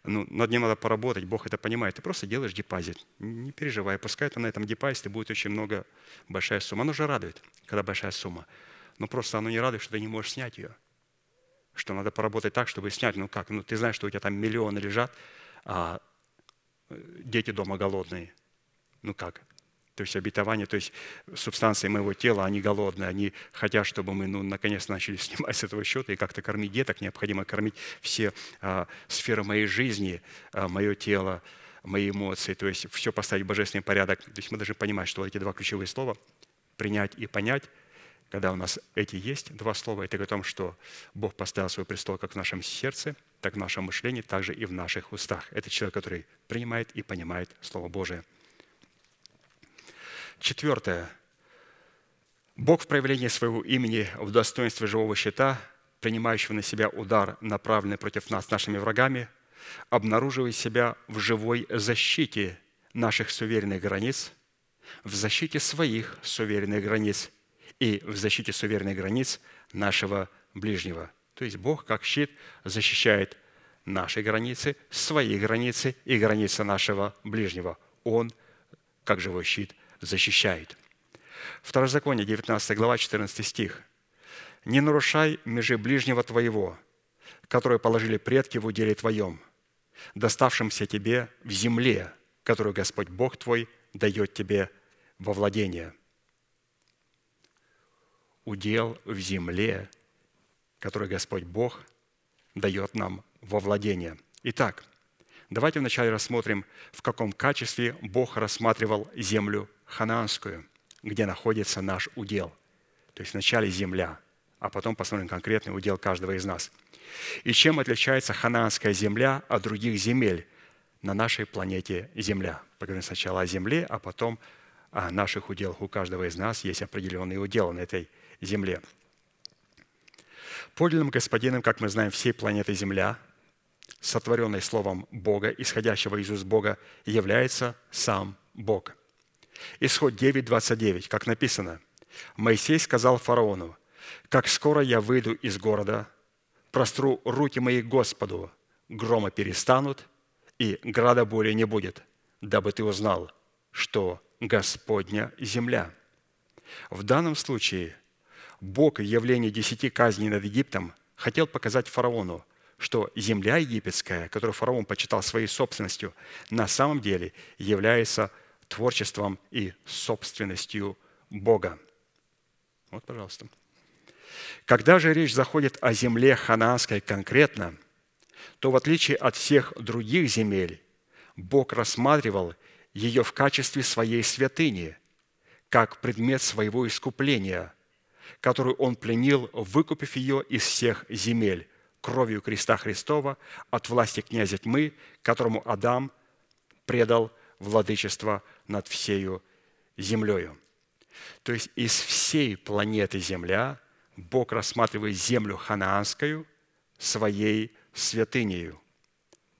Ну, над ним надо поработать, Бог это понимает. Ты просто делаешь депозит. Не переживай, пускай это на этом депозите будет очень много, большая сумма. Оно же радует, когда большая сумма. Но просто оно не радует, что ты не можешь снять ее. Что надо поработать так, чтобы снять. Ну как? Ну, ты знаешь, что у тебя там миллионы лежат, а дети дома голодные. Ну как? То есть обетование, то есть субстанции моего тела, они голодные, они хотят, чтобы мы, ну, наконец начали снимать с этого счета и как-то кормить деток. Необходимо кормить все а, сферы моей жизни, а, мое тело, мои эмоции, то есть все поставить в божественный порядок. То есть мы должны понимать, что эти два ключевые слова – принять и понять, когда у нас эти есть два слова, это говорит о том, что Бог поставил свой престол как в нашем сердце, так в нашем мышлении, так же и в наших устах. Это человек, который принимает и понимает Слово Божие – Четвертое. Бог в проявлении своего имени в достоинстве живого щита, принимающего на себя удар, направленный против нас нашими врагами, обнаруживает себя в живой защите наших суверенных границ, в защите своих суверенных границ и в защите суверенных границ нашего ближнего. То есть Бог, как щит, защищает наши границы, свои границы и границы нашего ближнего. Он, как живой щит, защищает. Второзаконие, 19 глава, 14 стих. «Не нарушай межи ближнего твоего, которые положили предки в уделе твоем, доставшимся тебе в земле, которую Господь Бог твой дает тебе во владение». Удел в земле, который Господь Бог дает нам во владение. Итак, давайте вначале рассмотрим, в каком качестве Бог рассматривал землю ханаанскую, где находится наш удел. То есть вначале земля, а потом посмотрим конкретный удел каждого из нас. И чем отличается ханаанская земля от других земель на нашей планете Земля? Поговорим сначала о земле, а потом о наших уделах. У каждого из нас есть определенные уделы на этой земле. Подлинным господином, как мы знаем, всей планеты Земля, сотворенной Словом Бога, исходящего из уст Бога, является сам Бог – Исход 9, 29, как написано. Моисей сказал фараону, «Как скоро я выйду из города, простру руки мои Господу, грома перестанут, и града более не будет, дабы ты узнал, что Господня земля». В данном случае Бог в явлении десяти казней над Египтом хотел показать фараону, что земля египетская, которую фараон почитал своей собственностью, на самом деле является творчеством и собственностью Бога. Вот, пожалуйста. Когда же речь заходит о земле ханаанской конкретно, то в отличие от всех других земель, Бог рассматривал ее в качестве своей святыни, как предмет своего искупления, которую Он пленил, выкупив ее из всех земель кровью креста Христова от власти князя тьмы, которому Адам предал владычество над всею землею. То есть из всей планеты Земля Бог рассматривает землю ханаанскую своей святынею,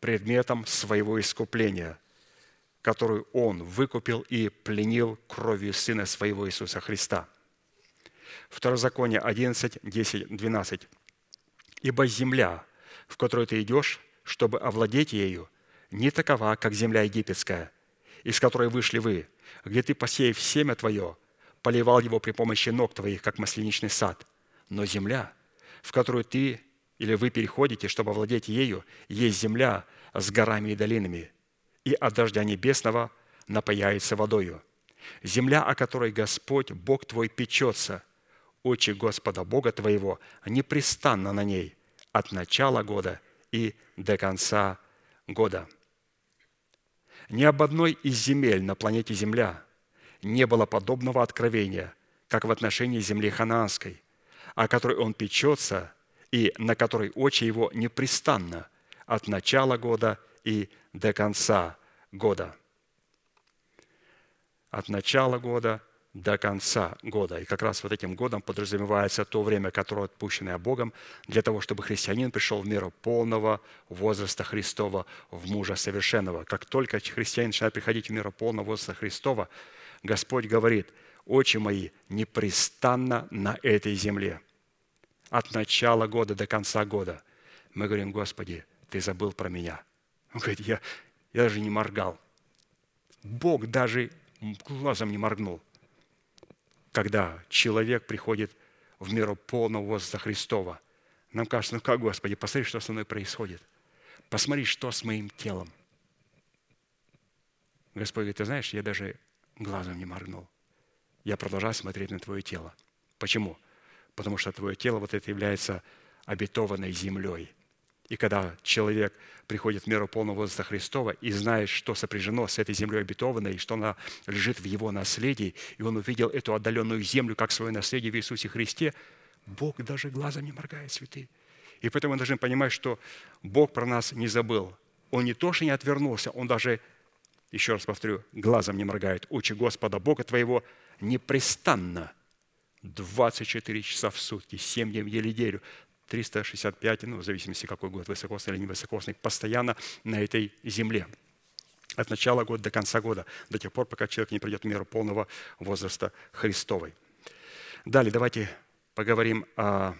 предметом своего искупления, которую Он выкупил и пленил кровью Сына Своего Иисуса Христа. Второзаконие 11, 10, 12. «Ибо земля, в которую ты идешь, чтобы овладеть ею, не такова, как земля египетская – из которой вышли вы, где ты, посеяв семя твое, поливал его при помощи ног твоих, как масленичный сад. Но земля, в которую ты или вы переходите, чтобы овладеть ею, есть земля с горами и долинами, и от дождя небесного напаяется водою. Земля, о которой Господь, Бог твой, печется, очи Господа Бога твоего непрестанно на ней от начала года и до конца года. Ни об одной из земель на планете Земля не было подобного откровения, как в отношении земли ханаанской, о которой он печется и на которой очи его непрестанно от начала года и до конца года. От начала года до конца года. И как раз вот этим годом подразумевается то время, которое отпущенное Богом, для того, чтобы христианин пришел в меру полного возраста Христова, в мужа совершенного. Как только христианин начинает приходить в меру полного возраста Христова, Господь говорит, очи мои непрестанно на этой земле. От начала года до конца года. Мы говорим, Господи, Ты забыл про меня. Он говорит, я, я даже не моргал. Бог даже глазом не моргнул – когда человек приходит в меру полного возраста Христова. Нам кажется, ну как, Господи, посмотри, что со мной происходит. Посмотри, что с моим телом. Господь говорит, ты знаешь, я даже глазом не моргнул. Я продолжаю смотреть на твое тело. Почему? Потому что твое тело вот это является обетованной землей – и когда человек приходит в меру полного возраста Христова и знает, что сопряжено с этой землей обетованной, и что она лежит в его наследии, и он увидел эту отдаленную землю как свое наследие в Иисусе Христе, Бог даже глазом не моргает, святые. И поэтому мы должны понимать, что Бог про нас не забыл. Он не то, что не отвернулся, Он даже, еще раз повторю, глазом не моргает. Очи Господа Бога твоего непрестанно 24 часа в сутки, 7 дней в неделю 365, ну, в зависимости, какой год, высокосный или невысокосный, постоянно на этой земле. От начала года до конца года, до тех пор, пока человек не придет в меру полного возраста Христовой. Далее давайте поговорим о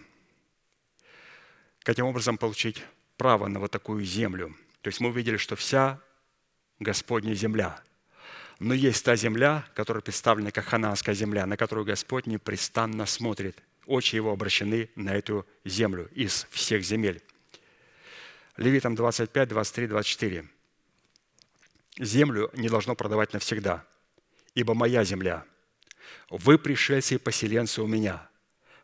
каким образом получить право на вот такую землю. То есть мы увидели, что вся Господня земля. Но есть та земля, которая представлена как хананская земля, на которую Господь непрестанно смотрит – очи его обращены на эту землю из всех земель. Левитам 25, 23, 24. «Землю не должно продавать навсегда, ибо моя земля. Вы пришельцы и поселенцы у меня.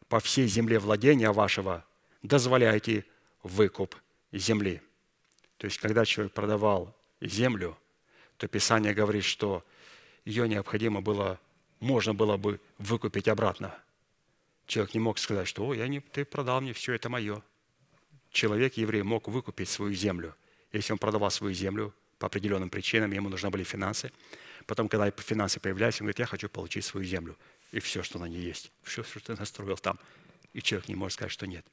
По всей земле владения вашего дозволяйте выкуп земли». То есть, когда человек продавал землю, то Писание говорит, что ее необходимо было, можно было бы выкупить обратно – Человек не мог сказать, что «О, я не, ты продал мне, все это мое». Человек, еврей, мог выкупить свою землю. Если он продавал свою землю по определенным причинам, ему нужны были финансы. Потом, когда финансы появлялись, он говорит, я хочу получить свою землю. И все, что на ней есть. Все, что ты настроил там. И человек не может сказать, что нет.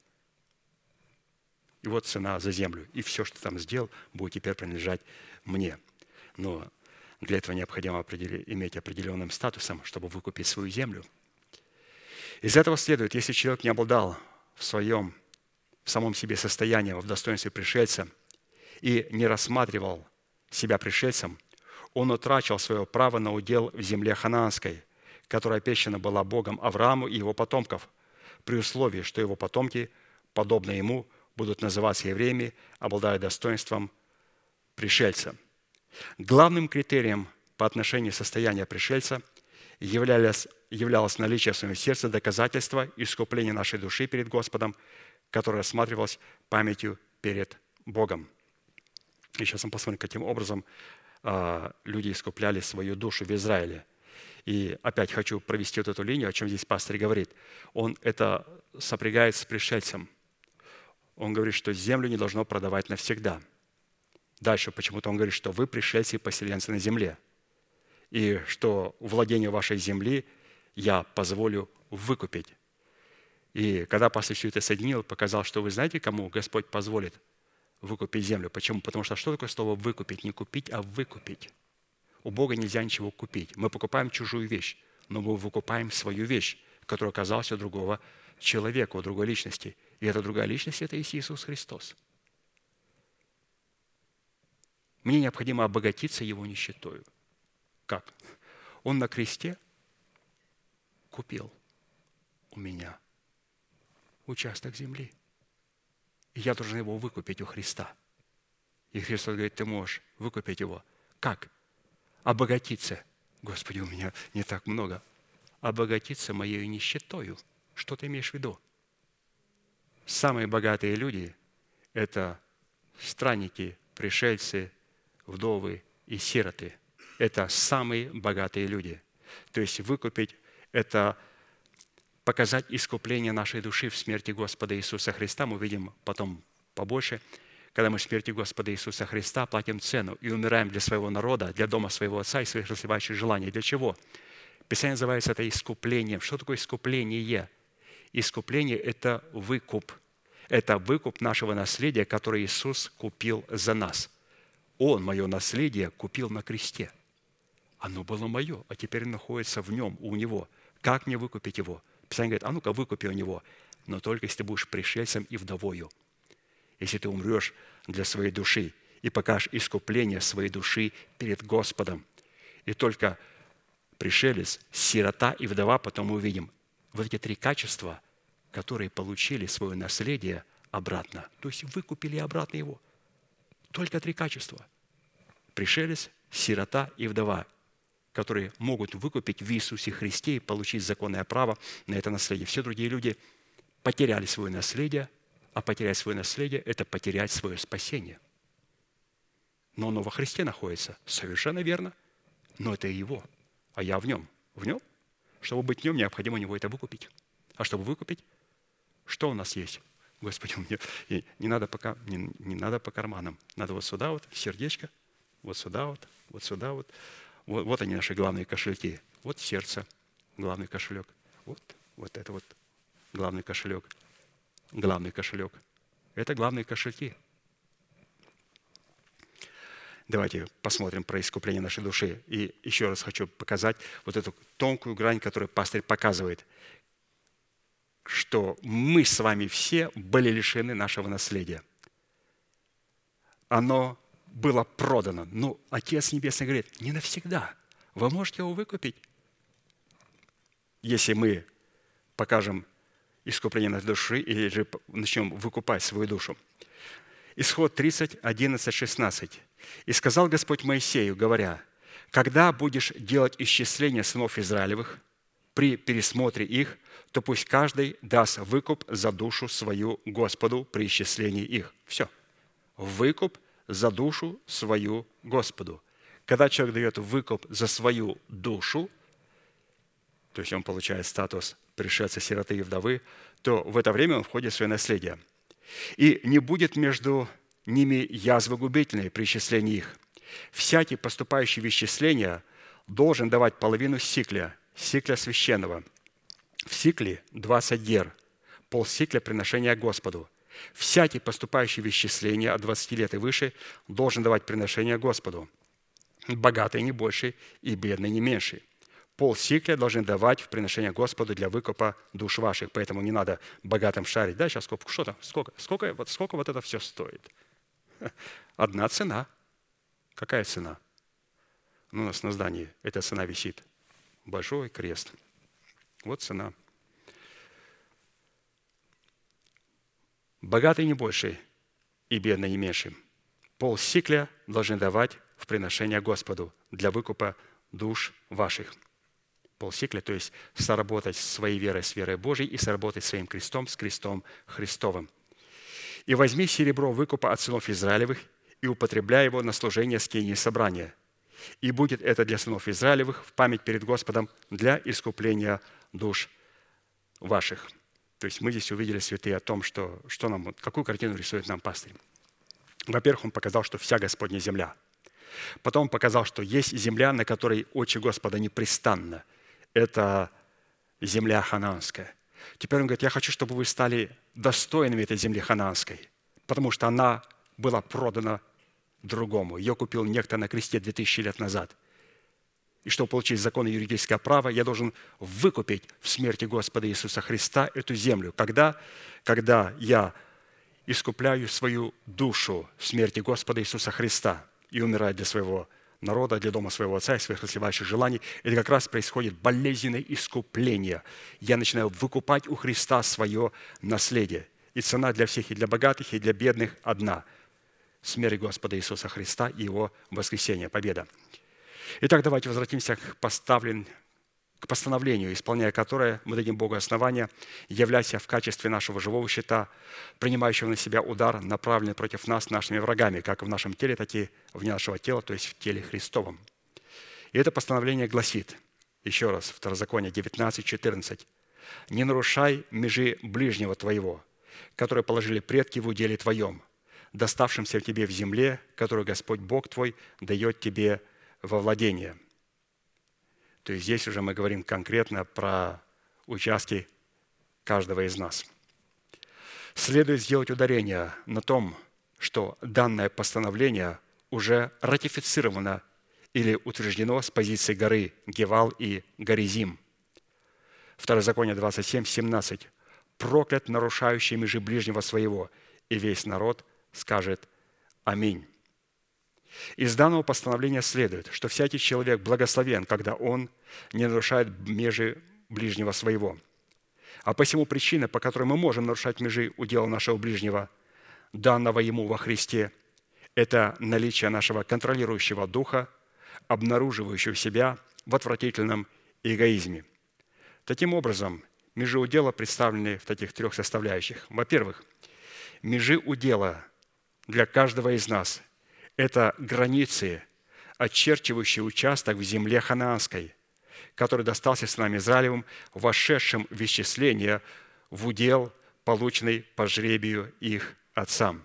И вот цена за землю. И все, что там сделал, будет теперь принадлежать мне. Но для этого необходимо иметь определенным статусом, чтобы выкупить свою землю – из этого следует, если человек не обладал в своем, в самом себе состоянии, в достоинстве пришельца и не рассматривал себя пришельцем, он утрачивал свое право на удел в земле ханаанской, которая обещана была Богом Аврааму и его потомков, при условии, что его потомки, подобно ему, будут называться евреями, обладая достоинством пришельца. Главным критерием по отношению состояния пришельца являлись являлось наличие в своем сердце доказательства искупления нашей души перед Господом, которое рассматривалось памятью перед Богом. И сейчас мы посмотрим, каким образом а, люди искупляли свою душу в Израиле. И опять хочу провести вот эту линию, о чем здесь пастор говорит. Он это сопрягает с пришельцем. Он говорит, что землю не должно продавать навсегда. Дальше почему-то он говорит, что вы пришельцы и поселенцы на земле. И что владение вашей земли – я позволю выкупить. И когда пастор все это соединил, показал, что вы знаете, кому Господь позволит выкупить землю. Почему? Потому что что такое слово «выкупить»? Не купить, а выкупить. У Бога нельзя ничего купить. Мы покупаем чужую вещь, но мы выкупаем свою вещь, которая оказалась у другого человека, у другой личности. И эта другая личность – это Иисус Христос. Мне необходимо обогатиться Его нищетою. Как? Он на кресте – купил у меня участок земли. И я должен его выкупить у Христа. И Христос говорит, ты можешь выкупить его. Как? Обогатиться. Господи, у меня не так много. Обогатиться моей нищетою. Что ты имеешь в виду? Самые богатые люди – это странники, пришельцы, вдовы и сироты. Это самые богатые люди. То есть выкупить это показать искупление нашей души в смерти Господа Иисуса Христа. Мы видим потом побольше, когда мы в смерти Господа Иисуса Христа платим цену и умираем для своего народа, для дома своего Отца и своих развивающих желаний. Для чего? Писание называется это искуплением. Что такое искупление? Искупление – это выкуп. Это выкуп нашего наследия, которое Иисус купил за нас. Он мое наследие купил на кресте. Оно было мое, а теперь находится в нем, у него. Как мне выкупить его? Писание говорит, а ну-ка выкупи у него, но только если ты будешь пришельцем и вдовою. Если ты умрешь для своей души и покажешь искупление своей души перед Господом. И только пришелец, сирота и вдова, потом мы увидим вот эти три качества, которые получили свое наследие обратно. То есть выкупили обратно его. Только три качества. Пришелец, сирота и вдова, которые могут выкупить в Иисусе Христе и получить законное право на это наследие. Все другие люди потеряли свое наследие, а потерять свое наследие – это потерять свое спасение. Но оно во Христе находится. Совершенно верно. Но это его – а я в нем. В нем? Чтобы быть в нем, необходимо у него это выкупить. А чтобы выкупить, что у нас есть? Господи, мне не надо пока, не, не надо по карманам. Надо вот сюда вот, сердечко, вот сюда вот, вот сюда вот. Вот, вот они наши главные кошельки. Вот сердце, главный кошелек. Вот, вот это вот главный кошелек. Главный кошелек. Это главные кошельки – Давайте посмотрим про искупление нашей души. И еще раз хочу показать вот эту тонкую грань, которую пастырь показывает, что мы с вами все были лишены нашего наследия. Оно было продано. Но ну, Отец Небесный говорит, не навсегда. Вы можете его выкупить. Если мы покажем искупление нашей души или же начнем выкупать свою душу. Исход 30, 11, 16. «И сказал Господь Моисею, говоря, когда будешь делать исчисление сынов Израилевых, при пересмотре их, то пусть каждый даст выкуп за душу свою Господу при исчислении их». Все. Выкуп за душу свою Господу. Когда человек дает выкуп за свою душу, то есть он получает статус пришельца, сироты и вдовы, то в это время он входит в свое наследие. И не будет между ними язвы губительные при исчислении их. Всякий, поступающий в исчисление, должен давать половину сикля, сикля священного. В сикле 20 гер, полсикля приношения Господу. Всякий, поступающий в исчисление от 20 лет и выше, должен давать приношение Господу. Богатый не больше и бедный не меньше. Пол сикля должны давать в приношение Господу для выкупа душ ваших. Поэтому не надо богатым шарить. Да, сейчас сколько, что там, сколько, сколько, вот, сколько вот это все стоит – Одна цена. Какая цена? Ну, у нас на здании эта цена висит. Большой крест. Вот цена. Богатый не больше и бедный не меньше. Пол сикля должны давать в приношение Господу для выкупа душ ваших. Пол сикля, то есть соработать своей верой с верой Божьей и соработать своим крестом с крестом Христовым – и возьми серебро выкупа от сынов Израилевых и употребляй его на служение скинии собрания. И будет это для сынов Израилевых в память перед Господом для искупления душ ваших». То есть мы здесь увидели, святые, о том, что, что нам, какую картину рисует нам пастырь. Во-первых, он показал, что вся Господня земля. Потом он показал, что есть земля, на которой очи Господа непрестанно. Это земля хананская. Теперь он говорит, я хочу, чтобы вы стали достойными этой земли хананской, потому что она была продана другому. Ее купил некто на кресте 2000 лет назад. И чтобы получить закон и юридическое право, я должен выкупить в смерти Господа Иисуса Христа эту землю. Когда? Когда я искупляю свою душу в смерти Господа Иисуса Христа и умираю для своего народа, для дома своего отца и своих развивающих желаний, это как раз происходит болезненное искупление. Я начинаю выкупать у Христа свое наследие. И цена для всех, и для богатых, и для бедных одна – смерть Господа Иисуса Христа и Его воскресение, победа. Итак, давайте возвратимся к поставленным к постановлению, исполняя которое мы дадим Богу основания, являйся в качестве нашего живого щита, принимающего на себя удар, направленный против нас нашими врагами, как в нашем теле, так и вне нашего тела, то есть в теле Христовом. И это постановление гласит, еще раз, Второзаконие 19, 14, Не нарушай межи ближнего твоего, которые положили предки в уделе твоем, доставшимся тебе в земле, которую Господь Бог твой дает тебе во владение». То есть здесь уже мы говорим конкретно про участки каждого из нас. Следует сделать ударение на том, что данное постановление уже ратифицировано или утверждено с позиции горы Гевал и Горизим. Второзаконие 27, 17. «Проклят нарушающий межи ближнего своего, и весь народ скажет Аминь». Из данного постановления следует, что всякий человек благословен, когда он не нарушает межи ближнего своего. А посему причина, по которой мы можем нарушать межи удела нашего ближнего, данного ему во Христе, это наличие нашего контролирующего духа, обнаруживающего себя в отвратительном эгоизме. Таким образом, межи удела представлены в таких трех составляющих. Во-первых, межи удела для каждого из нас – это границы, очерчивающие участок в земле ханаанской, который достался с нами Израилевым, вошедшим в исчисление в удел, полученный по жребию их отцам.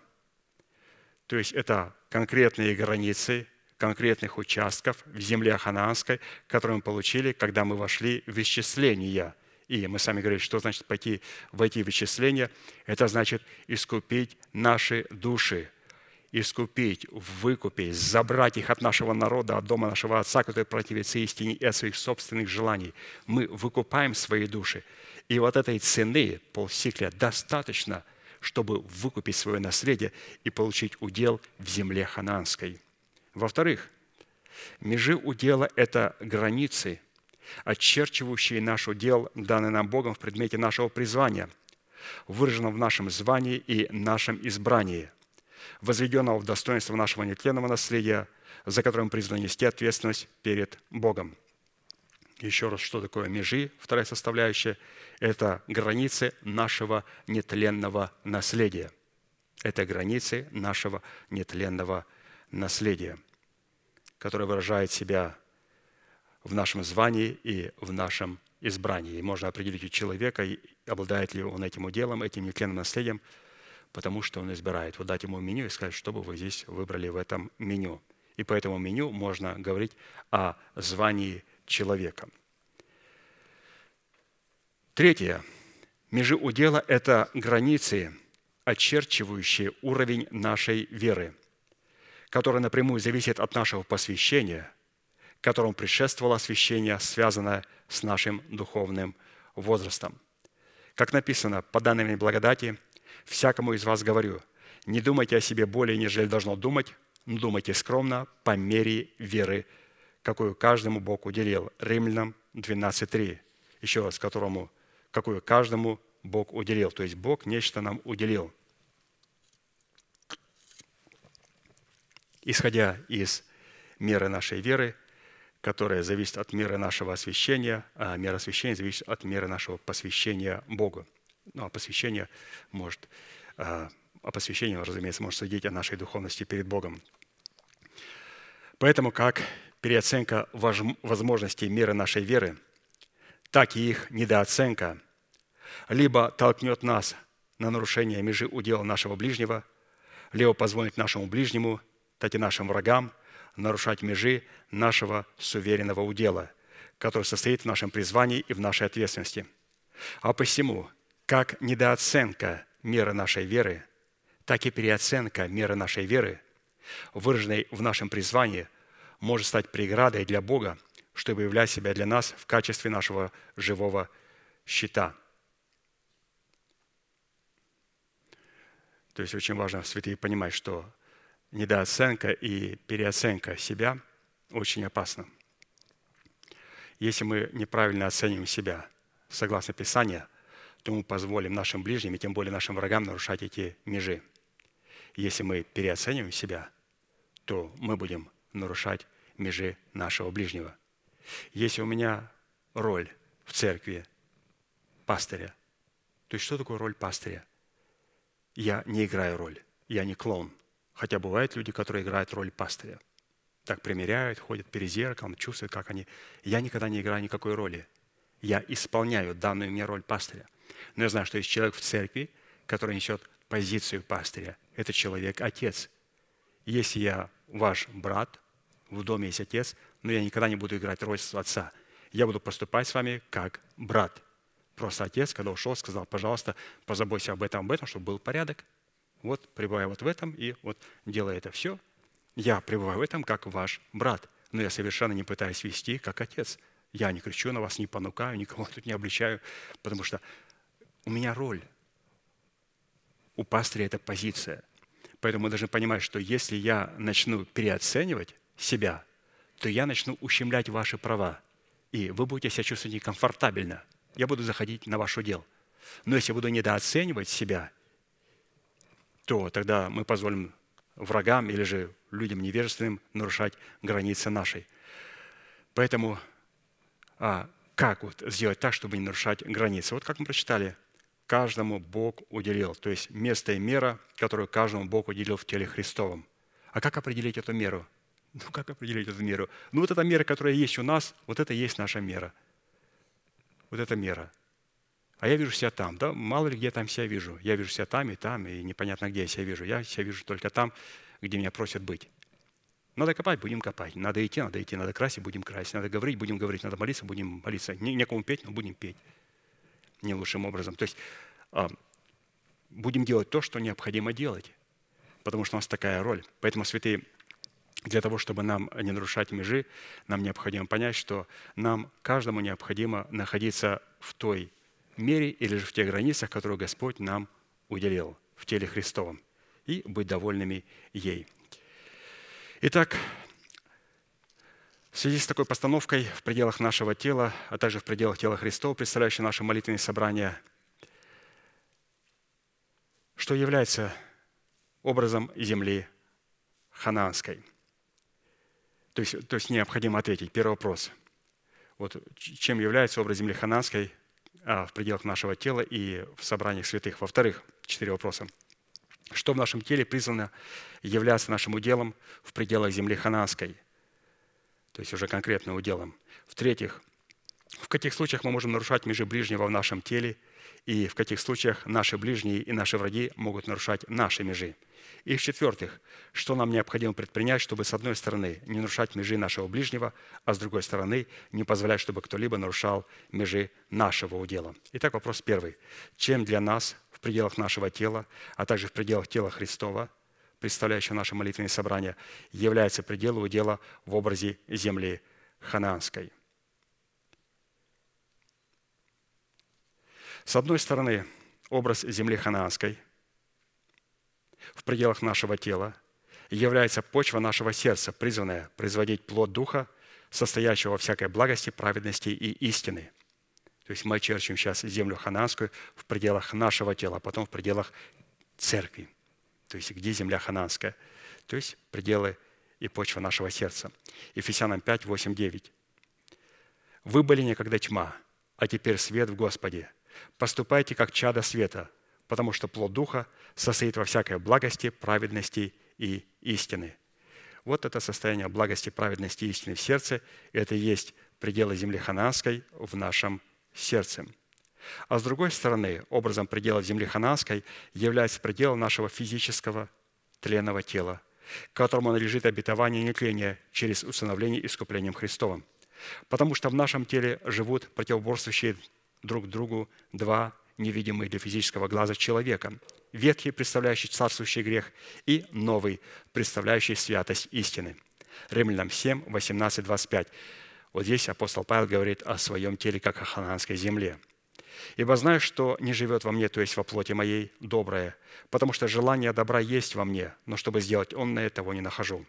То есть это конкретные границы конкретных участков в земле ханаанской, которые мы получили, когда мы вошли в исчисление. И мы сами говорили, что значит пойти войти в исчисление. Это значит искупить наши души, искупить, выкупить, забрать их от нашего народа, от дома нашего Отца, который противится истине и от своих собственных желаний. Мы выкупаем свои души. И вот этой цены полсикля достаточно, чтобы выкупить свое наследие и получить удел в земле хананской. Во-вторых, межи удела – это границы, очерчивающие наш удел, данный нам Богом в предмете нашего призвания, выраженном в нашем звании и нашем избрании, возведенного в достоинство нашего нетленного наследия, за которым призвано нести ответственность перед Богом. Еще раз, что такое межи? Вторая составляющая – это границы нашего нетленного наследия. Это границы нашего нетленного наследие, которое выражает себя в нашем звании и в нашем избрании. И можно определить у человека, обладает ли он этим уделом, этим нетленным наследием, потому что он избирает. Вот дать ему меню и сказать, что бы вы здесь выбрали в этом меню. И по этому меню можно говорить о звании человека. Третье. Межи удела – это границы, очерчивающие уровень нашей веры – которое напрямую зависит от нашего посвящения, которому предшествовало освящение, связанное с нашим духовным возрастом. Как написано, по данной мне благодати, всякому из вас говорю, не думайте о себе более, нежели должно думать, но думайте скромно по мере веры, какую каждому Бог уделил. Римлянам 12.3. Еще раз, которому, какую каждому Бог уделил. То есть Бог нечто нам уделил – исходя из меры нашей веры, которая зависит от меры нашего освящения, а мера освящения зависит от меры нашего посвящения Богу. Ну, а посвящение может, а, а посвящение, разумеется, может судить о нашей духовности перед Богом. Поэтому как переоценка возможностей меры нашей веры, так и их недооценка либо толкнет нас на нарушение межи удела нашего ближнего, либо позволит нашему ближнему – так и нашим врагам нарушать межи нашего суверенного удела, который состоит в нашем призвании и в нашей ответственности. А посему, как недооценка меры нашей веры, так и переоценка меры нашей веры, выраженной в нашем призвании, может стать преградой для Бога, чтобы являть себя для нас в качестве нашего живого щита. То есть очень важно, святые, понимать, что недооценка и переоценка себя очень опасна. Если мы неправильно оценим себя, согласно Писанию, то мы позволим нашим ближним и тем более нашим врагам нарушать эти межи. Если мы переоцениваем себя, то мы будем нарушать межи нашего ближнего. Если у меня роль в церкви пастыря, то есть что такое роль пастыря? Я не играю роль, я не клоун – Хотя бывают люди, которые играют роль пастыря. Так примеряют, ходят перед зеркалом, чувствуют, как они... Я никогда не играю никакой роли. Я исполняю данную мне роль пастыря. Но я знаю, что есть человек в церкви, который несет позицию пастыря. Это человек-отец. Если я ваш брат, в доме есть отец, но я никогда не буду играть роль отца. Я буду поступать с вами как брат. Просто отец, когда ушел, сказал, пожалуйста, позаботься об этом, об этом, чтобы был порядок. Вот, пребываю вот в этом, и вот делая это все, я пребываю в этом как ваш брат. Но я совершенно не пытаюсь вести как отец. Я не кричу на вас, не понукаю, никого тут не обличаю, потому что у меня роль. У пастыря это позиция. Поэтому мы должны понимать, что если я начну переоценивать себя, то я начну ущемлять ваши права. И вы будете себя чувствовать некомфортабельно. Я буду заходить на ваш удел. Но если я буду недооценивать себя, то тогда мы позволим врагам или же людям невежественным нарушать границы нашей. Поэтому а, как вот сделать так, чтобы не нарушать границы? Вот как мы прочитали, каждому Бог уделил, то есть место и мера, которую каждому Бог уделил в теле Христовом. А как определить эту меру? Ну, как определить эту меру? Ну, вот эта мера, которая есть у нас, вот это и есть наша мера. Вот эта мера. А я вижу себя там. Да, мало ли где я там себя вижу. Я вижу себя там и там, и непонятно, где я себя вижу. Я себя вижу только там, где меня просят быть. Надо копать, будем копать. Надо идти, надо идти. Надо красить, будем красить. Надо говорить, будем говорить. Надо молиться, будем молиться. Не, некому петь, но будем петь. Не лучшим образом. То есть а, будем делать то, что необходимо делать. Потому что у нас такая роль. Поэтому, святые, для того, чтобы нам не нарушать межи, нам необходимо понять, что нам, каждому необходимо находиться в той мере или же в тех границах, которые Господь нам уделил в теле Христовом, и быть довольными ей. Итак, в связи с такой постановкой в пределах нашего тела, а также в пределах тела Христова, представляющего наше молитвенное собрание, что является образом земли ханаанской – то есть, то есть необходимо ответить. Первый вопрос. Вот, чем является образ земли хананской а, в пределах нашего тела и в собраниях святых? Во-вторых, четыре вопроса. Что в нашем теле призвано являться нашим уделом в пределах земли хананской? То есть уже конкретно уделом. В-третьих, в каких случаях мы можем нарушать межи ближнего в нашем теле и в каких случаях наши ближние и наши враги могут нарушать наши межи? И в-четвертых, что нам необходимо предпринять, чтобы с одной стороны не нарушать межи нашего ближнего, а с другой стороны не позволять, чтобы кто-либо нарушал межи нашего удела. Итак, вопрос первый. Чем для нас в пределах нашего тела, а также в пределах тела Христова, представляющего наше молитвенное собрание, является предел удела в образе земли ханаанской? С одной стороны, образ земли ханаанской – в пределах нашего тела является почва нашего сердца, призванная производить плод Духа, состоящего во всякой благости, праведности и истины. То есть мы черчим сейчас землю хананскую в пределах нашего тела, а потом в пределах церкви. То есть где земля хананская? То есть пределы и почва нашего сердца. Ефесянам 5, 8, 9. «Вы были некогда тьма, а теперь свет в Господе. Поступайте, как чада света, потому что плод Духа состоит во всякой благости, праведности и истины. Вот это состояние благости, праведности и истины в сердце, это и есть пределы земли хананской в нашем сердце. А с другой стороны, образом пределов земли хананской является предел нашего физического тленного тела, которому надлежит обетование нетления через усыновление искуплением Христовым. Потому что в нашем теле живут противоборствующие друг другу два невидимый для физического глаза человека, ветхий, представляющий царствующий грех, и новый, представляющий святость истины. Римлянам 7, 18, 25. Вот здесь апостол Павел говорит о своем теле, как о хананской земле. «Ибо знаю, что не живет во мне, то есть во плоти моей, доброе, потому что желание добра есть во мне, но чтобы сделать онное, того не нахожу.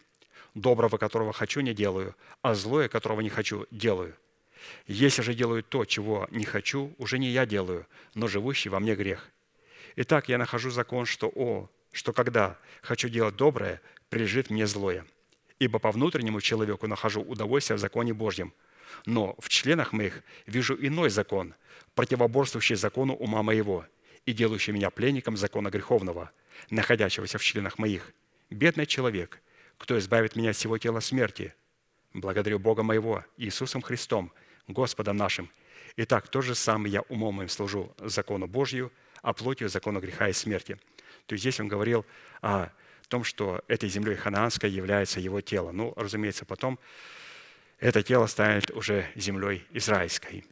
Доброго, которого хочу, не делаю, а злое, которого не хочу, делаю. Если же делаю то, чего не хочу, уже не я делаю, но живущий во мне грех. Итак, я нахожу закон, что «о», что когда хочу делать доброе, прилежит мне злое. Ибо по внутреннему человеку нахожу удовольствие в законе Божьем. Но в членах моих вижу иной закон, противоборствующий закону ума моего и делающий меня пленником закона греховного, находящегося в членах моих. Бедный человек, кто избавит меня от всего тела смерти. Благодарю Бога моего, Иисусом Христом – Господом нашим, Итак, то же самое я умом моим служу закону Божью, а плотью закону греха и смерти. То есть здесь он говорил о том, что этой землей ханаанской является его тело. Ну, разумеется, потом это тело станет уже землей израильской.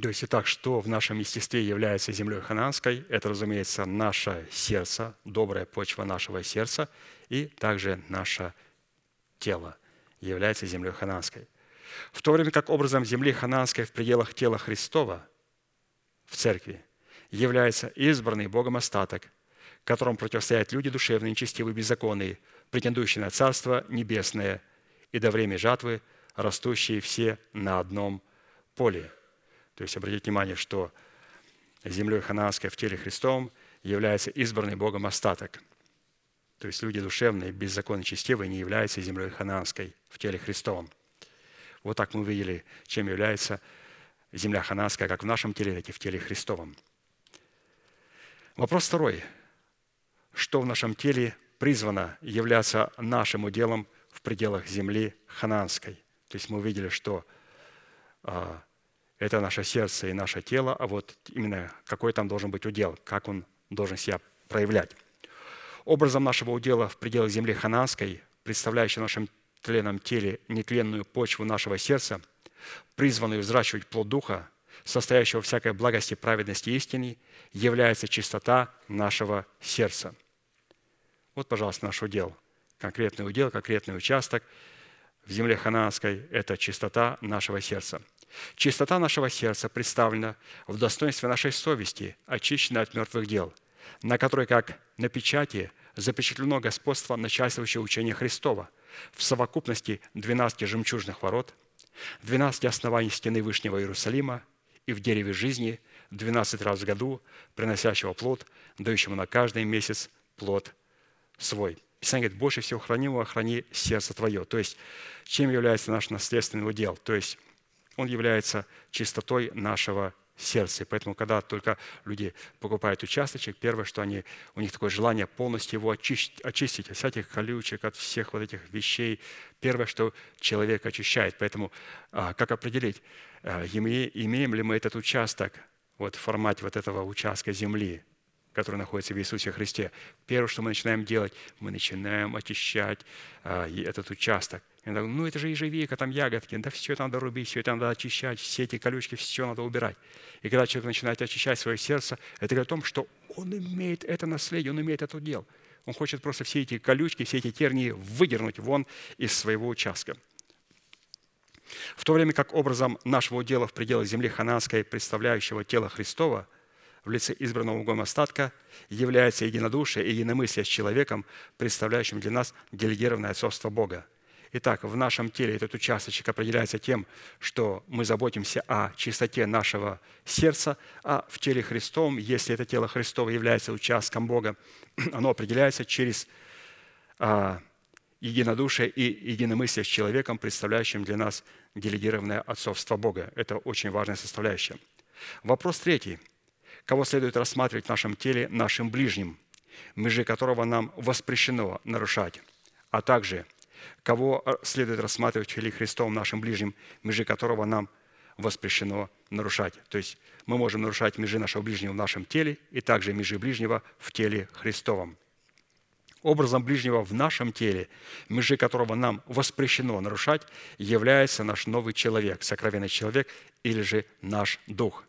То есть, итак, что в нашем естестве является землей ханаанской? Это, разумеется, наше сердце, добрая почва нашего сердца и также наше тело является землей ханаанской. В то время как образом земли ханаанской в пределах тела Христова в церкви является избранный Богом остаток, которому противостоят люди душевные, нечестивые, беззаконные, претендующие на Царство Небесное и до времени жатвы, растущие все на одном поле. То есть обратите внимание, что землей ханаанской в теле Христовом является избранный Богом остаток. То есть люди душевные, беззаконно честивые не являются землей ханаанской в теле Христовом. Вот так мы увидели, чем является земля ханаанская, как в нашем теле, так и в теле Христовом. Вопрос второй. Что в нашем теле призвано являться нашим уделом в пределах земли ханаанской? То есть мы увидели, что а, это наше сердце и наше тело, а вот именно какой там должен быть удел, как он должен себя проявлять. Образом нашего удела в пределах земли ханаанской, представляющей в нашем тленном теле нетленную почву нашего сердца, призванную взращивать плод Духа, состоящего всякой благости, праведности и истины, является чистота нашего сердца. Вот, пожалуйста, наш удел. Конкретный удел, конкретный участок в земле ханаанской – это чистота нашего сердца. Чистота нашего сердца представлена в достоинстве нашей совести, очищенной от мертвых дел, на которой, как на печати, запечатлено господство начальствующего учения Христова в совокупности 12 жемчужных ворот, 12 оснований стены Вышнего Иерусалима и в дереве жизни 12 раз в году, приносящего плод, дающему на каждый месяц плод свой. Писание говорит, больше всего хранимого храни сердце твое. То есть, чем является наш наследственный удел? То есть, он является чистотой нашего сердце. Поэтому, когда только люди покупают участочек, первое, что они, у них такое желание полностью его очистить, очистить от всяких колючек, от всех вот этих вещей. Первое, что человек очищает. Поэтому а, как определить, а, имеем ли мы этот участок вот в формате вот этого участка земли, который находится в Иисусе Христе. Первое, что мы начинаем делать, мы начинаем очищать а, этот участок. ну это же ежевика, там ягодки, да все это надо рубить, все это надо очищать, все эти колючки, все надо убирать. И когда человек начинает очищать свое сердце, это говорит о том, что он имеет это наследие, он имеет это дело. Он хочет просто все эти колючки, все эти тернии выдернуть вон из своего участка. В то время как образом нашего удела в пределах земли хананской, представляющего тело Христова, в лице избранного Богом остатка, является единодушие и единомыслие с человеком, представляющим для нас делегированное отцовство Бога – Итак, в нашем теле этот участочек определяется тем, что мы заботимся о чистоте нашего сердца, а в теле Христовом, если это тело Христово является участком Бога, оно определяется через а, единодушие и единомыслие с человеком, представляющим для нас делегированное отцовство Бога. Это очень важная составляющая. Вопрос третий. Кого следует рассматривать в нашем теле нашим ближним, межи которого нам воспрещено нарушать, а также – кого э, следует рассматривать в теле Христовом нашим ближним, межи которого нам воспрещено нарушать. То есть мы можем нарушать межи нашего ближнего в нашем теле и также межи ближнего в теле Христовом. Образом ближнего в нашем теле, межи которого нам воспрещено нарушать, является наш новый человек, сокровенный человек или же наш дух.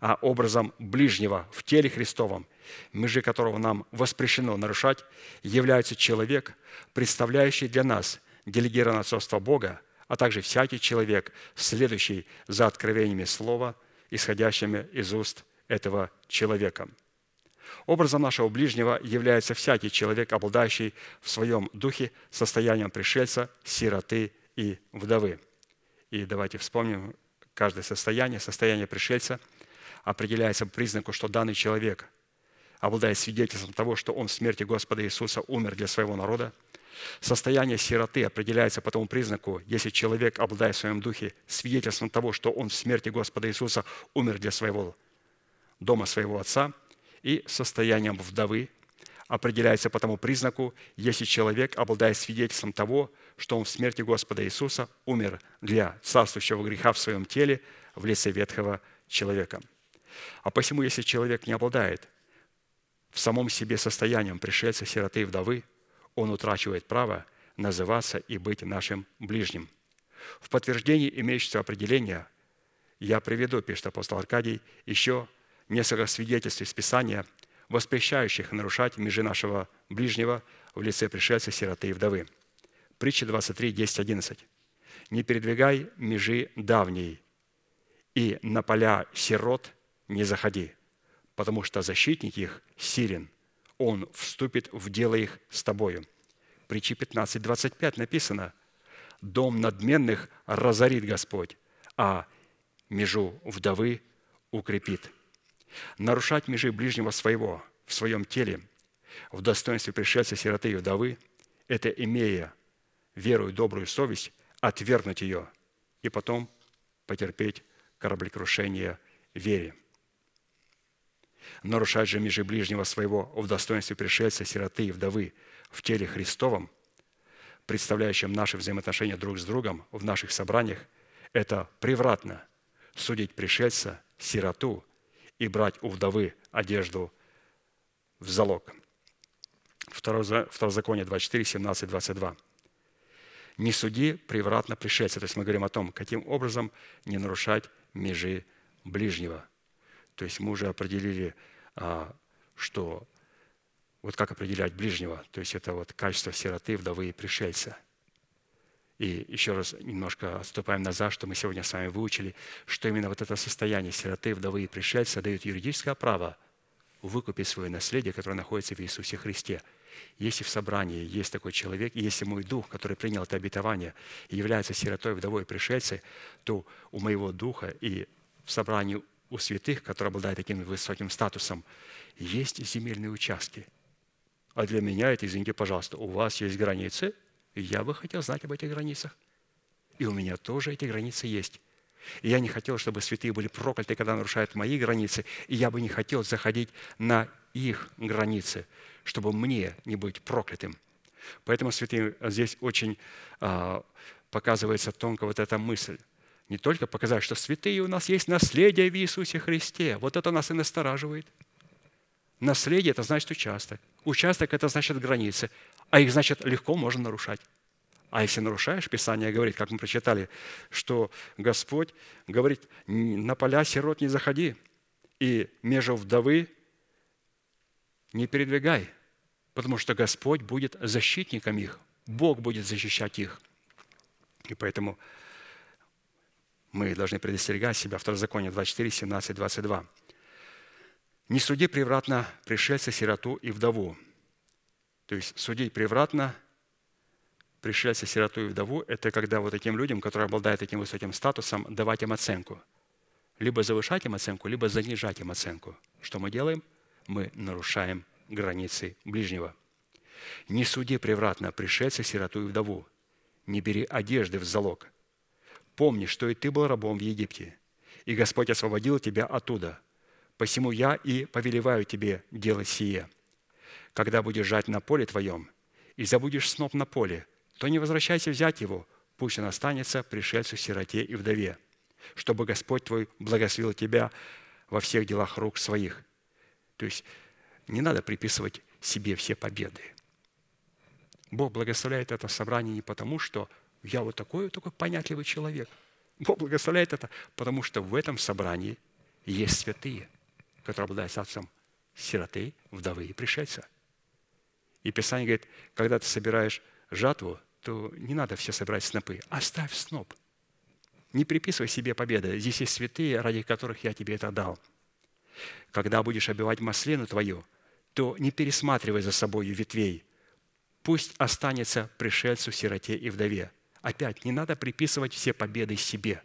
А образом ближнего в теле Христовом – межи которого нам воспрещено нарушать, является человек, представляющий для нас делегированное отцовство Бога, а также всякий человек, следующий за откровениями Слова, исходящими из уст этого человека. Образом нашего ближнего является всякий человек, обладающий в своем духе состоянием пришельца, сироты и вдовы. И давайте вспомним каждое состояние. Состояние пришельца определяется по признаку, что данный человек обладает свидетельством того, что он в смерти Господа Иисуса умер для своего народа. Состояние сироты определяется по тому признаку, если человек, обладает в своем духе свидетельством того, что он в смерти Господа Иисуса умер для своего дома своего отца, и состоянием вдовы определяется по тому признаку, если человек обладает свидетельством того, что он в смерти Господа Иисуса умер для царствующего греха в своем теле в лице ветхого человека. А посему, если человек не обладает в самом себе состоянием пришельца, сироты и вдовы, он утрачивает право называться и быть нашим ближним. В подтверждении имеющегося определения я приведу, пишет апостол Аркадий, еще несколько свидетельств из Писания, воспрещающих нарушать межи нашего ближнего в лице пришельца, сироты и вдовы. Притча 23, 10, 11. «Не передвигай межи давней, и на поля сирот не заходи, потому что защитник их силен, он вступит в дело их с тобою». Притча 15, 25 написано, «Дом надменных разорит Господь, а межу вдовы укрепит». Нарушать межи ближнего своего в своем теле в достоинстве пришельца, сироты и вдовы – это имея веру и добрую совесть, отвергнуть ее и потом потерпеть кораблекрушение вере. Нарушать же межи ближнего своего в достоинстве пришельца, сироты и вдовы в теле Христовом, представляющем наши взаимоотношения друг с другом в наших собраниях, это превратно судить пришельца, сироту и брать у вдовы одежду в залог. Второзаконие 24, 17, 22. «Не суди превратно пришельца». То есть мы говорим о том, каким образом не нарушать межи ближнего. То есть мы уже определили, а, что вот как определять ближнего. То есть это вот качество сироты, вдовы и пришельца. И еще раз немножко отступаем назад, что мы сегодня с вами выучили, что именно вот это состояние сироты, вдовы и пришельца дает юридическое право выкупить свое наследие, которое находится в Иисусе Христе – если в собрании есть такой человек, и если мой дух, который принял это обетование, является сиротой, вдовой, пришельцей, то у моего духа и в собрании у святых, которые обладают таким высоким статусом, есть земельные участки. А для меня это, извините, пожалуйста, у вас есть границы, и я бы хотел знать об этих границах. И у меня тоже эти границы есть. И я не хотел, чтобы святые были прокляты, когда нарушают мои границы, и я бы не хотел заходить на их границы чтобы мне не быть проклятым. Поэтому, святые, здесь очень а, показывается тонко вот эта мысль. Не только показать, что святые у нас есть наследие в Иисусе Христе. Вот это нас и настораживает. Наследие – это значит участок. Участок – это значит границы. А их, значит, легко можно нарушать. А если нарушаешь, Писание говорит, как мы прочитали, что Господь говорит, на поля сирот не заходи, и между вдовы не передвигай потому что Господь будет защитником их, Бог будет защищать их. И поэтому мы должны предостерегать себя. Второзаконие 24, 17, 22. «Не суди превратно пришельца, сироту и вдову». То есть судить превратно пришельца, сироту и вдову – это когда вот таким людям, которые обладают таким высоким статусом, давать им оценку. Либо завышать им оценку, либо занижать им оценку. Что мы делаем? Мы нарушаем границы ближнего. Не суди превратно пришельца, сироту и вдову. Не бери одежды в залог. Помни, что и ты был рабом в Египте, и Господь освободил тебя оттуда. Посему я и повелеваю тебе делать сие. Когда будешь жать на поле твоем, и забудешь сноп на поле, то не возвращайся взять его, пусть он останется пришельцу, сироте и вдове, чтобы Господь твой благословил тебя во всех делах рук своих. То есть не надо приписывать себе все победы. Бог благословляет это собрание не потому, что я вот такой такой понятливый человек. Бог благословляет это, потому что в этом собрании есть святые, которые обладают статусом сироты, вдовы и пришельца. И Писание говорит, когда ты собираешь жатву, то не надо все собирать снопы, оставь сноп. Не приписывай себе победы. Здесь есть святые, ради которых я тебе это дал. Когда будешь обивать маслину твою – то не пересматривай за собою ветвей. Пусть останется пришельцу, сироте и вдове. Опять, не надо приписывать все победы себе.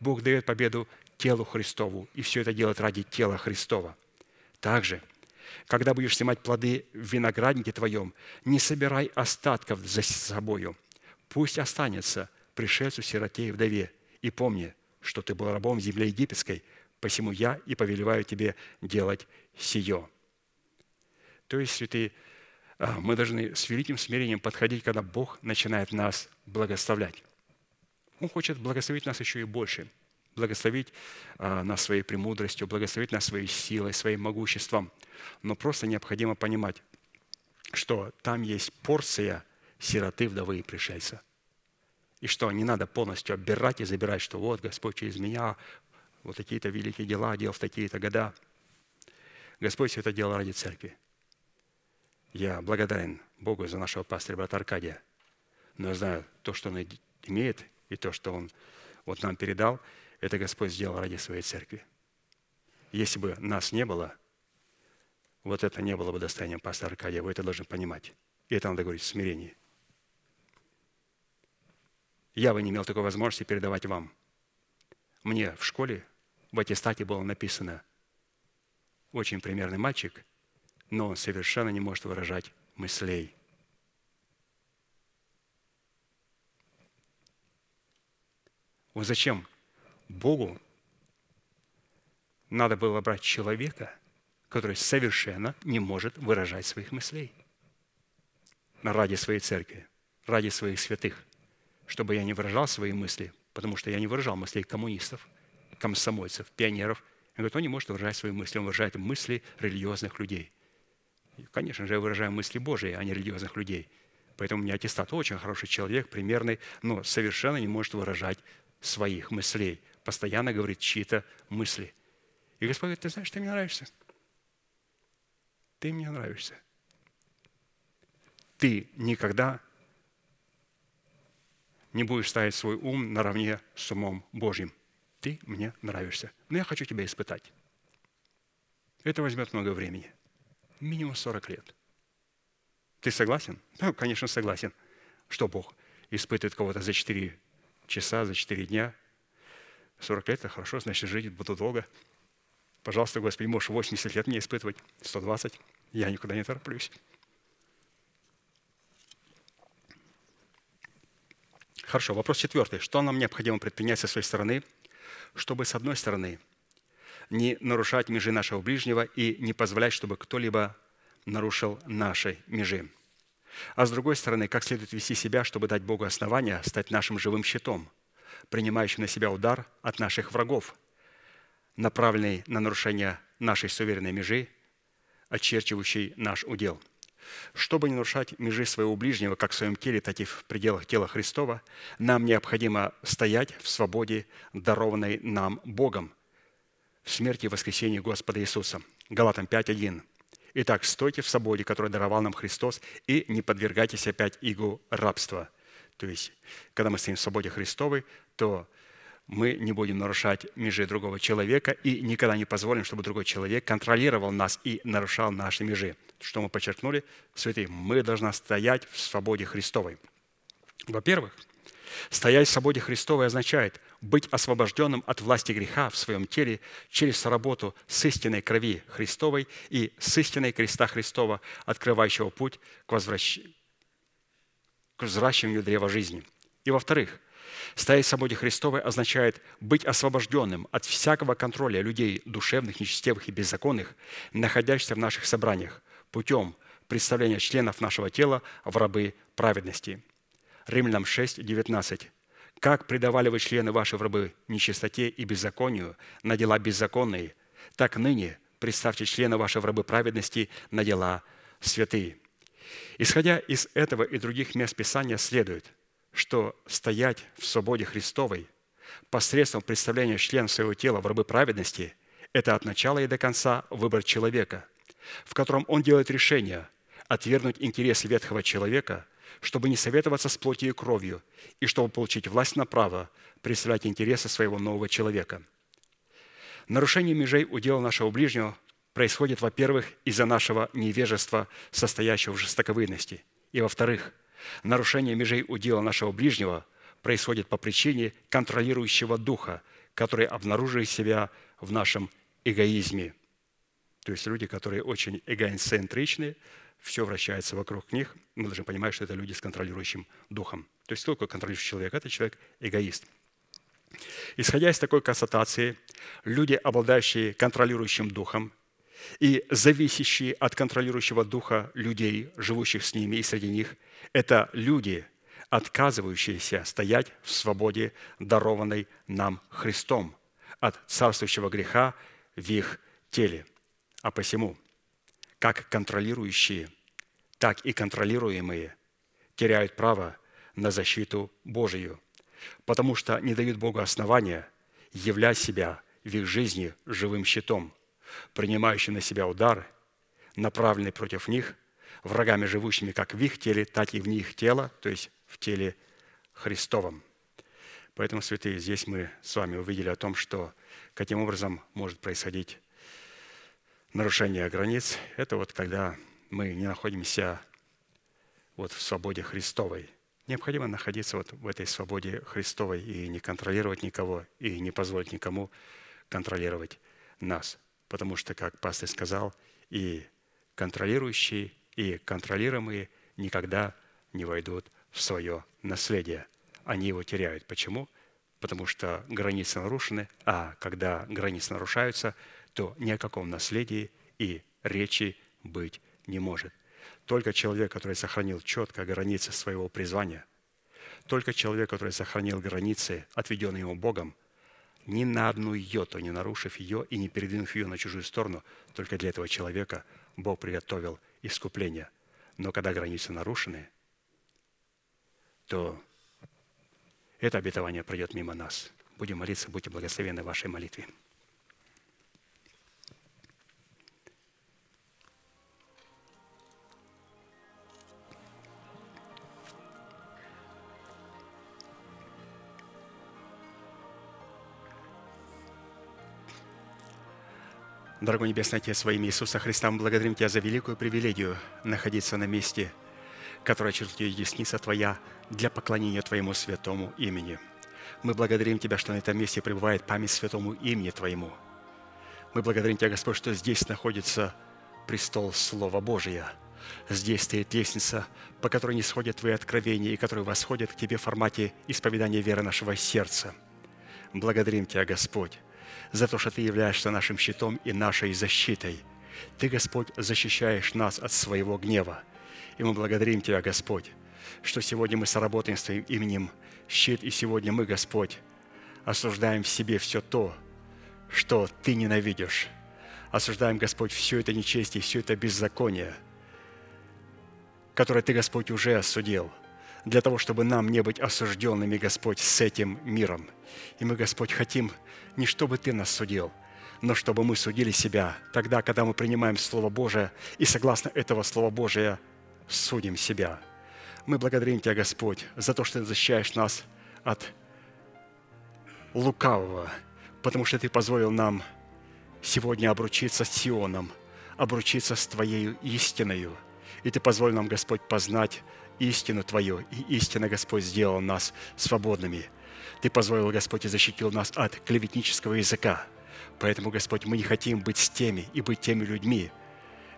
Бог дает победу телу Христову, и все это делает ради тела Христова. Также, когда будешь снимать плоды в винограднике твоем, не собирай остатков за собою. Пусть останется пришельцу, сироте и вдове. И помни, что ты был рабом в земле египетской, посему я и повелеваю тебе делать сие. То есть, святые, мы должны с великим смирением подходить, когда Бог начинает нас благословлять. Он хочет благословить нас еще и больше. благословить а, нас своей премудростью, благословить нас своей силой, своим могуществом. Но просто необходимо понимать, что там есть порция сироты, вдовы и пришельца. И что не надо полностью оббирать и забирать, что вот Господь через меня вот такие-то великие дела делал в такие-то года. Господь все это делал ради церкви. Я благодарен Богу за нашего пастыря, брата Аркадия. Но я знаю, то, что он имеет, и то, что он вот нам передал, это Господь сделал ради своей церкви. Если бы нас не было, вот это не было бы достоянием пастора Аркадия. Вы это должны понимать. И это надо говорить в смирении. Я бы не имел такой возможности передавать вам. Мне в школе в аттестате было написано очень примерный мальчик, но он совершенно не может выражать мыслей. Вот зачем Богу надо было брать человека, который совершенно не может выражать своих мыслей ради своей церкви, ради своих святых, чтобы я не выражал свои мысли, потому что я не выражал мыслей коммунистов, комсомольцев, пионеров. Он говорит, он не может выражать свои мысли, он выражает мысли религиозных людей. Конечно же, я выражаю мысли Божьи, а не религиозных людей. Поэтому у меня аттестат очень хороший человек, примерный, но совершенно не может выражать своих мыслей. Постоянно говорит чьи-то мысли. И Господь говорит, ты знаешь, ты мне нравишься. Ты мне нравишься. Ты никогда не будешь ставить свой ум наравне с умом Божьим. Ты мне нравишься. Но я хочу тебя испытать. Это возьмет много времени. Минимум 40 лет. Ты согласен? Ну, конечно, согласен. Что Бог испытывает кого-то за 4 часа, за 4 дня? 40 лет – это хорошо, значит, жить буду долго. Пожалуйста, Господи, можешь 80 лет мне испытывать, 120. Я никуда не тороплюсь. Хорошо, вопрос четвертый. Что нам необходимо предпринять со своей стороны, чтобы, с одной стороны, не нарушать межи нашего ближнего и не позволять, чтобы кто-либо нарушил наши межи? А с другой стороны, как следует вести себя, чтобы дать Богу основания стать нашим живым щитом, принимающим на себя удар от наших врагов – направленный на нарушение нашей суверенной межи, очерчивающей наш удел. Чтобы не нарушать межи своего ближнего как в своем теле, так и в пределах тела Христова, нам необходимо стоять в свободе, дарованной нам Богом, в смерти и воскресении Господа Иисуса. Галатам 5.1. Итак, стойте в свободе, которую даровал нам Христос, и не подвергайтесь опять игу рабства. То есть, когда мы стоим в свободе Христовой, то мы не будем нарушать межи другого человека и никогда не позволим, чтобы другой человек контролировал нас и нарушал наши межи. Что мы подчеркнули, святые, мы должны стоять в свободе Христовой. Во-первых, стоять в свободе Христовой означает быть освобожденным от власти греха в своем теле через работу с истинной крови Христовой и с истинной креста Христова, открывающего путь к, возвращ... к возвращению древа жизни. И во-вторых, Стоять в свободе Христовой означает быть освобожденным от всякого контроля людей душевных, нечестивых и беззаконных, находящихся в наших собраниях, путем представления членов нашего тела в рабы праведности. Римлянам 6, 19. «Как предавали вы члены ваши в рабы нечистоте и беззаконию на дела беззаконные, так ныне представьте члены ваши в рабы праведности на дела святые». Исходя из этого и других мест Писания следует – что стоять в свободе Христовой посредством представления членов своего тела в рабы праведности – это от начала и до конца выбор человека, в котором он делает решение отвергнуть интересы ветхого человека, чтобы не советоваться с плотью и кровью, и чтобы получить власть на право представлять интересы своего нового человека. Нарушение межей удела нашего ближнего происходит, во-первых, из-за нашего невежества, состоящего в жестоковыйности, и, во-вторых – Нарушение межей удела нашего ближнего происходит по причине контролирующего духа, который обнаруживает себя в нашем эгоизме. То есть люди, которые очень эгоцентричны, все вращается вокруг них. Мы должны понимать, что это люди с контролирующим духом. То есть только контролирующий человек – это человек эгоист. Исходя из такой констатации, люди, обладающие контролирующим духом, и зависящие от контролирующего духа людей, живущих с ними и среди них, это люди, отказывающиеся стоять в свободе, дарованной нам Христом, от царствующего греха в их теле. А посему, как контролирующие, так и контролируемые теряют право на защиту Божию, потому что не дают Богу основания являть себя в их жизни живым щитом, принимающим на себя удар, направленный против них, врагами, живущими как в их теле, так и в них тело, то есть в теле Христовом. Поэтому, святые, здесь мы с вами увидели о том, что каким образом может происходить нарушение границ. Это вот когда мы не находимся вот в свободе Христовой. Необходимо находиться вот в этой свободе Христовой и не контролировать никого, и не позволить никому контролировать нас. Потому что, как пастор сказал, и контролирующие, и контролируемые никогда не войдут в свое наследие – они его теряют. Почему? Потому что границы нарушены, а когда границы нарушаются, то ни о каком наследии и речи быть не может. Только человек, который сохранил четко границы своего призвания, только человек, который сохранил границы, отведенные ему Богом, ни на одну йоту не нарушив ее и не передвинув ее на чужую сторону, только для этого человека Бог приготовил искупление. Но когда границы нарушены, то это обетование пройдет мимо нас. Будем молиться, будьте благословенны в вашей молитве. Дорогой Небесный Отец, во имя Иисуса Христа, мы благодарим Тебя за великую привилегию находиться на месте – которая чертит десница Твоя для поклонения Твоему святому имени. Мы благодарим Тебя, что на этом месте пребывает память святому имени Твоему. Мы благодарим Тебя, Господь, что здесь находится престол Слова Божия. Здесь стоит лестница, по которой не сходят Твои откровения и которые восходят к Тебе в формате исповедания веры нашего сердца. Благодарим Тебя, Господь, за то, что Ты являешься нашим щитом и нашей защитой. Ты, Господь, защищаешь нас от своего гнева – и мы благодарим Тебя, Господь, что сегодня мы соработаем с Твоим именем щит, и сегодня мы, Господь, осуждаем в себе все то, что Ты ненавидишь. Осуждаем, Господь, все это нечестие, все это беззаконие, которое Ты, Господь, уже осудил, для того, чтобы нам не быть осужденными, Господь, с этим миром. И мы, Господь, хотим не чтобы Ты нас судил, но чтобы мы судили себя тогда, когда мы принимаем Слово Божие, и согласно этого Слова Божия – судим себя. Мы благодарим Тебя, Господь, за то, что Ты защищаешь нас от лукавого, потому что Ты позволил нам сегодня обручиться с Сионом, обручиться с Твоей истиною. И Ты позволил нам, Господь, познать истину Твою, и истина, Господь, сделала нас свободными. Ты позволил, Господь, и защитил нас от клеветнического языка. Поэтому, Господь, мы не хотим быть с теми и быть теми людьми,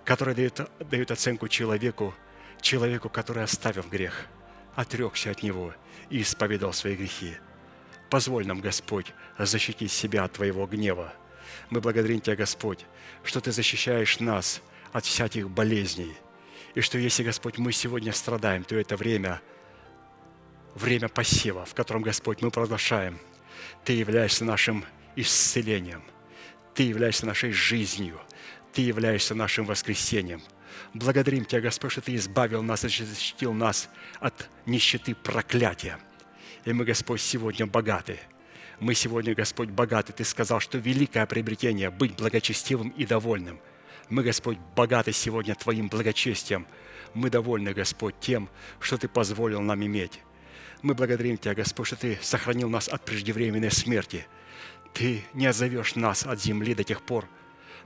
которые дают, дают оценку человеку человеку, который, оставив грех, отрекся от него и исповедал свои грехи. Позволь нам, Господь, защитить себя от Твоего гнева. Мы благодарим Тебя, Господь, что Ты защищаешь нас от всяких болезней. И что если, Господь, мы сегодня страдаем, то это время, время посева, в котором, Господь, мы продолжаем. Ты являешься нашим исцелением. Ты являешься нашей жизнью. Ты являешься нашим воскресением – Благодарим Тебя, Господь, что Ты избавил нас и защитил нас от нищеты проклятия. И мы, Господь, сегодня богаты. Мы сегодня, Господь, богаты. Ты сказал, что великое приобретение – быть благочестивым и довольным. Мы, Господь, богаты сегодня Твоим благочестием. Мы довольны, Господь, тем, что Ты позволил нам иметь. Мы благодарим Тебя, Господь, что Ты сохранил нас от преждевременной смерти. Ты не отзовешь нас от земли до тех пор,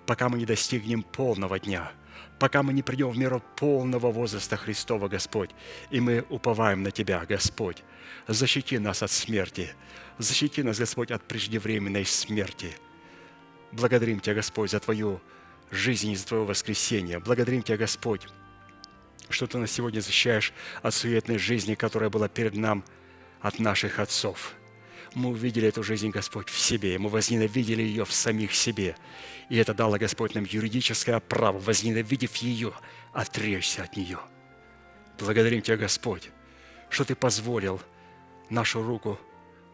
пока мы не достигнем полного дня – пока мы не придем в меру полного возраста Христова, Господь. И мы уповаем на Тебя, Господь. Защити нас от смерти. Защити нас, Господь, от преждевременной смерти. Благодарим Тебя, Господь, за Твою жизнь и за Твое воскресение. Благодарим Тебя, Господь, что Ты нас сегодня защищаешь от суетной жизни, которая была перед нам от наших отцов – мы увидели эту жизнь, Господь, в себе, мы возненавидели ее в самих себе. И это дало, Господь, нам юридическое право, возненавидев ее, отречься от нее. Благодарим Тебя, Господь, что Ты позволил нашу руку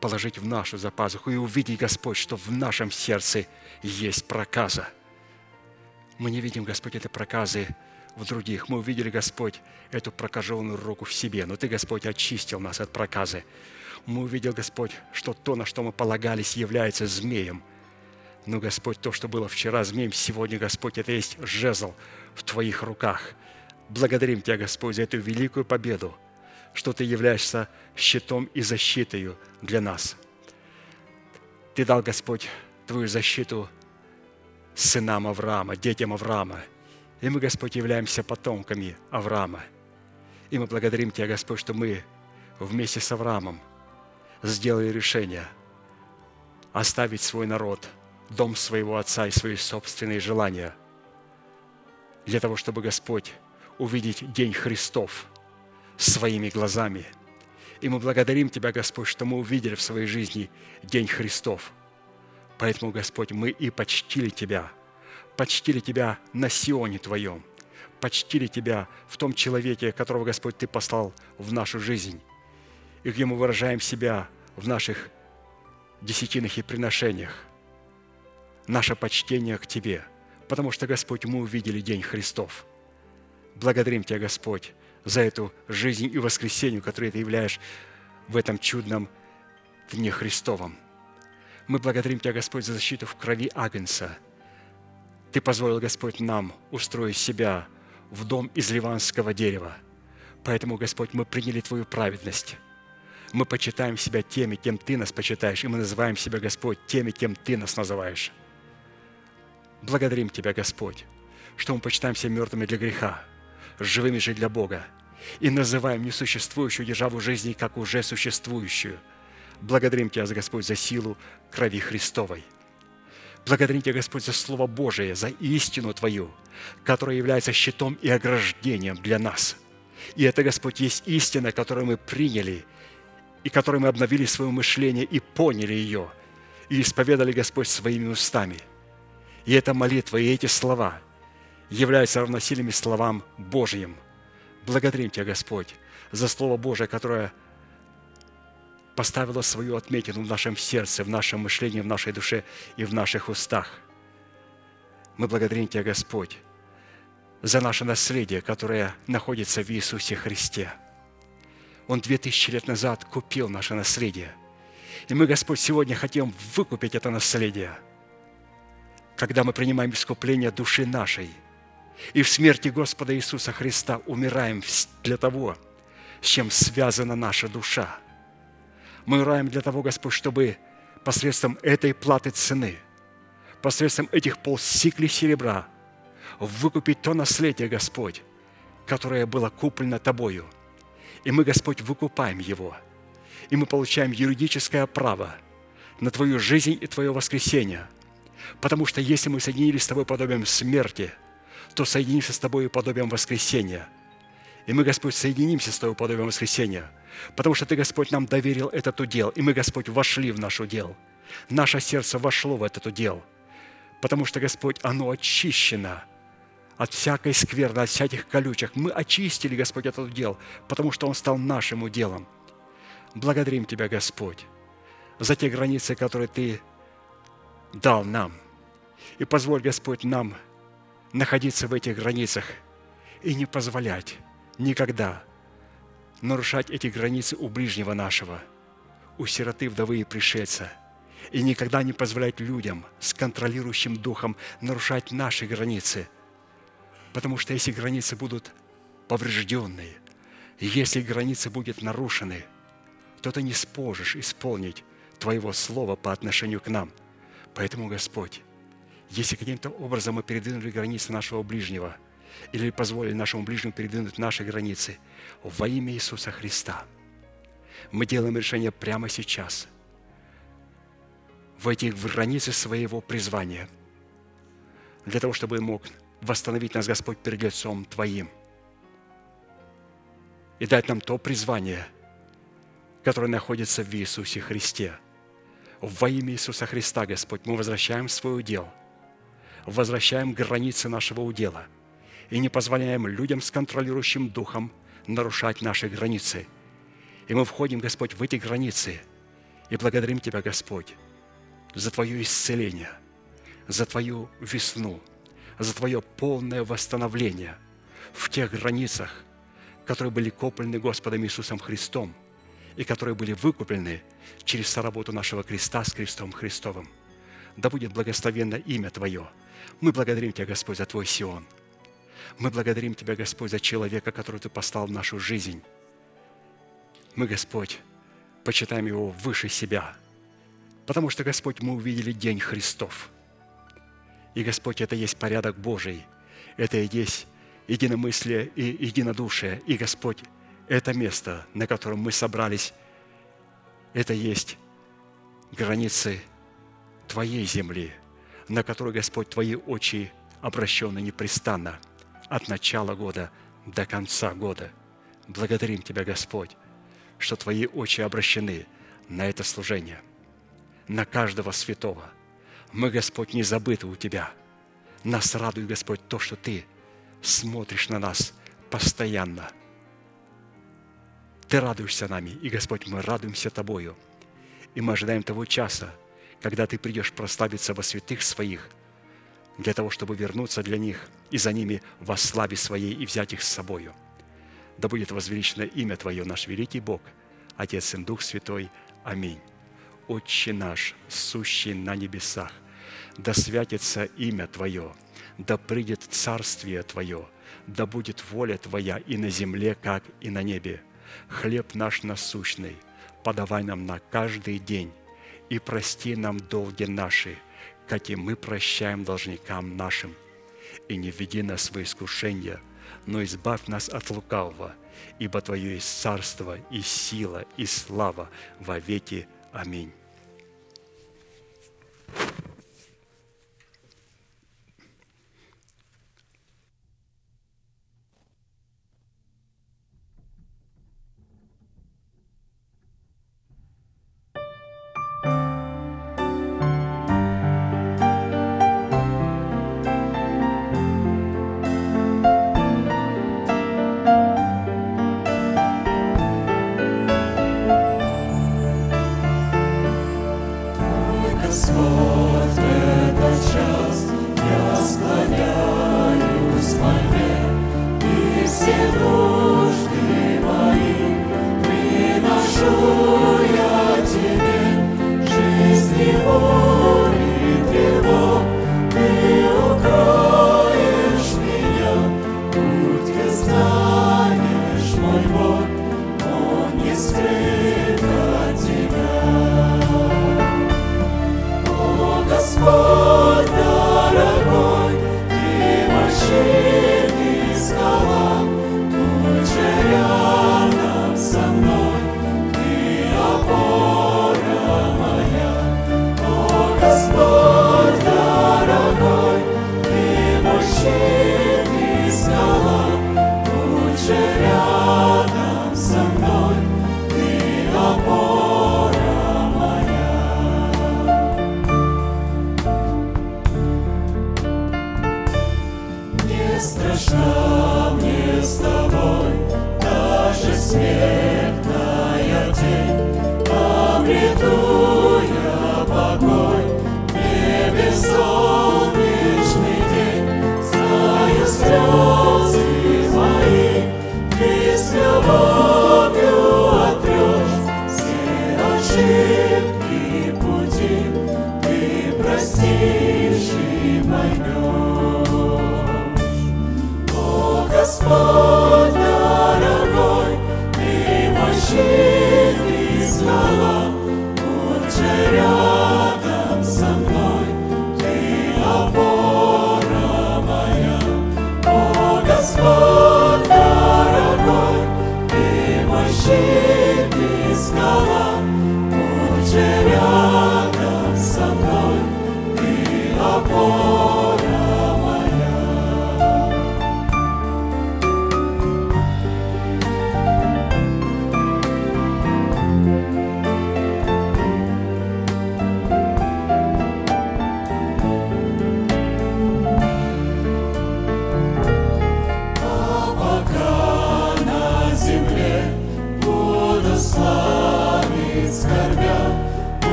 положить в нашу запазуху и увидеть, Господь, что в нашем сердце есть проказа. Мы не видим, Господь, этой проказы в других. Мы увидели, Господь, эту прокаженную руку в себе. Но Ты, Господь, очистил нас от проказы. Мы увидели, Господь, что то, на что мы полагались, является змеем. Но, Господь, то, что было вчера змеем, сегодня, Господь, это есть жезл в Твоих руках. Благодарим Тебя, Господь, за эту великую победу, что Ты являешься щитом и защитой для нас. Ты дал, Господь, Твою защиту сынам Авраама, детям Авраама. И мы, Господь, являемся потомками Авраама. И мы благодарим Тебя, Господь, что мы вместе с Авраамом сделали решение оставить свой народ, дом своего отца и свои собственные желания, для того, чтобы Господь увидеть День Христов своими глазами. И мы благодарим Тебя, Господь, что мы увидели в своей жизни День Христов. Поэтому, Господь, мы и почтили Тебя, почтили Тебя на Сионе Твоем, почтили Тебя в том человеке, которого, Господь, Ты послал в нашу жизнь и где мы выражаем себя в наших десятинах и приношениях, наше почтение к Тебе, потому что, Господь, мы увидели День Христов. Благодарим Тебя, Господь, за эту жизнь и воскресенье, которое Ты являешь в этом чудном Дне Христовом. Мы благодарим Тебя, Господь, за защиту в крови Агнца. Ты позволил, Господь, нам устроить себя в дом из ливанского дерева. Поэтому, Господь, мы приняли Твою праведность – мы почитаем себя теми, кем Ты нас почитаешь, и мы называем себя, Господь, теми, кем Ты нас называешь. Благодарим Тебя, Господь, что мы почитаем себя мертвыми для греха, живыми же для Бога, и называем несуществующую державу жизни как уже существующую. Благодарим Тебя, Господь, за силу крови Христовой. Благодарим Тебя, Господь, за Слово Божие, за истину Твою, которая является щитом и ограждением для нас. И это, Господь, есть истина, которую мы приняли – и которой мы обновили свое мышление и поняли ее, и исповедали Господь своими устами. И эта молитва, и эти слова являются равносильными словам Божьим. Благодарим Тебя, Господь, за Слово Божие, которое поставило свою отметину в нашем сердце, в нашем мышлении, в нашей душе и в наших устах. Мы благодарим Тебя, Господь, за наше наследие, которое находится в Иисусе Христе – он две тысячи лет назад купил наше наследие. И мы, Господь, сегодня хотим выкупить это наследие, когда мы принимаем искупление души нашей и в смерти Господа Иисуса Христа умираем для того, с чем связана наша душа. Мы умираем для того, Господь, чтобы посредством этой платы цены, посредством этих полсикли серебра выкупить то наследие, Господь, которое было куплено Тобою – и мы, Господь, выкупаем его. И мы получаем юридическое право на Твою жизнь и Твое воскресение. Потому что если мы соединились с Тобой подобием смерти, то соединимся с Тобой подобием воскресения. И мы, Господь, соединимся с Тобой подобием воскресения, потому что Ты, Господь, нам доверил этот удел, и мы, Господь, вошли в наш удел. Наше сердце вошло в этот удел, потому что, Господь, оно очищено – от всякой скверны, от всяких колючек. Мы очистили, Господь, этот удел, потому что он стал нашим уделом. Благодарим Тебя, Господь, за те границы, которые Ты дал нам. И позволь, Господь, нам находиться в этих границах и не позволять никогда нарушать эти границы у ближнего нашего, у сироты, вдовы и пришельца. И никогда не позволять людям с контролирующим духом нарушать наши границы – Потому что если границы будут поврежденные, если границы будут нарушены, то ты не сможешь исполнить Твоего Слова по отношению к нам. Поэтому, Господь, если каким-то образом мы передвинули границы нашего ближнего или позволили нашему ближнему передвинуть наши границы, во имя Иисуса Христа, мы делаем решение прямо сейчас в эти границы своего призвания, для того, чтобы мог восстановить нас, Господь, перед лицом Твоим. И дать нам то призвание, которое находится в Иисусе Христе. Во имя Иисуса Христа, Господь, мы возвращаем свой удел, возвращаем границы нашего удела и не позволяем людям с контролирующим духом нарушать наши границы. И мы входим, Господь, в эти границы И благодарим Тебя, Господь, за Твое исцеление, за Твою весну, за Твое полное восстановление в тех границах, которые были куплены Господом Иисусом Христом и которые были выкуплены через работу нашего креста с крестом Христовым. Да будет благословенно имя Твое. Мы благодарим Тебя, Господь, за Твой Сион. Мы благодарим Тебя, Господь, за человека, который Ты послал в нашу жизнь. Мы, Господь, почитаем его выше себя, потому что, Господь, мы увидели День Христов. И, Господь, это есть порядок Божий, это и есть единомыслие и единодушие. И, Господь, это место, на котором мы собрались, это есть границы Твоей земли, на которой, Господь, Твои очи обращены непрестанно от начала года до конца года. Благодарим Тебя, Господь, что Твои очи обращены на это служение, на каждого святого. Мы, Господь, не забыты у Тебя. Нас радует, Господь, то, что Ты смотришь на нас постоянно. Ты радуешься нами, и, Господь, мы радуемся Тобою. И мы ожидаем того часа, когда Ты придешь прославиться во святых Своих, для того, чтобы вернуться для них и за ними во славе Своей и взять их с собою – да будет возвеличено имя Твое, наш великий Бог, Отец и Дух Святой. Аминь. Отче наш, сущий на небесах, да святится имя Твое, да придет царствие Твое, да будет воля Твоя и на земле, как и на небе. Хлеб наш насущный подавай нам на каждый день, и прости нам долги наши, как и мы прощаем должникам нашим. И не введи нас в искушение – но избавь нас от лукавого, ибо Твое есть царство и сила и слава во веки. Аминь.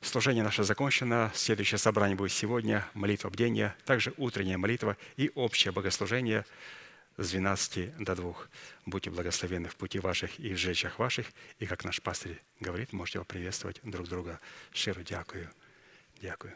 Служение наше закончено. Следующее собрание будет сегодня, молитва бдения, также утренняя молитва и общее богослужение с 12 до 2. Будьте благословенны в пути ваших и в жечах ваших. И как наш пастырь говорит, можете приветствовать друг друга. Широ дякую. Дякую.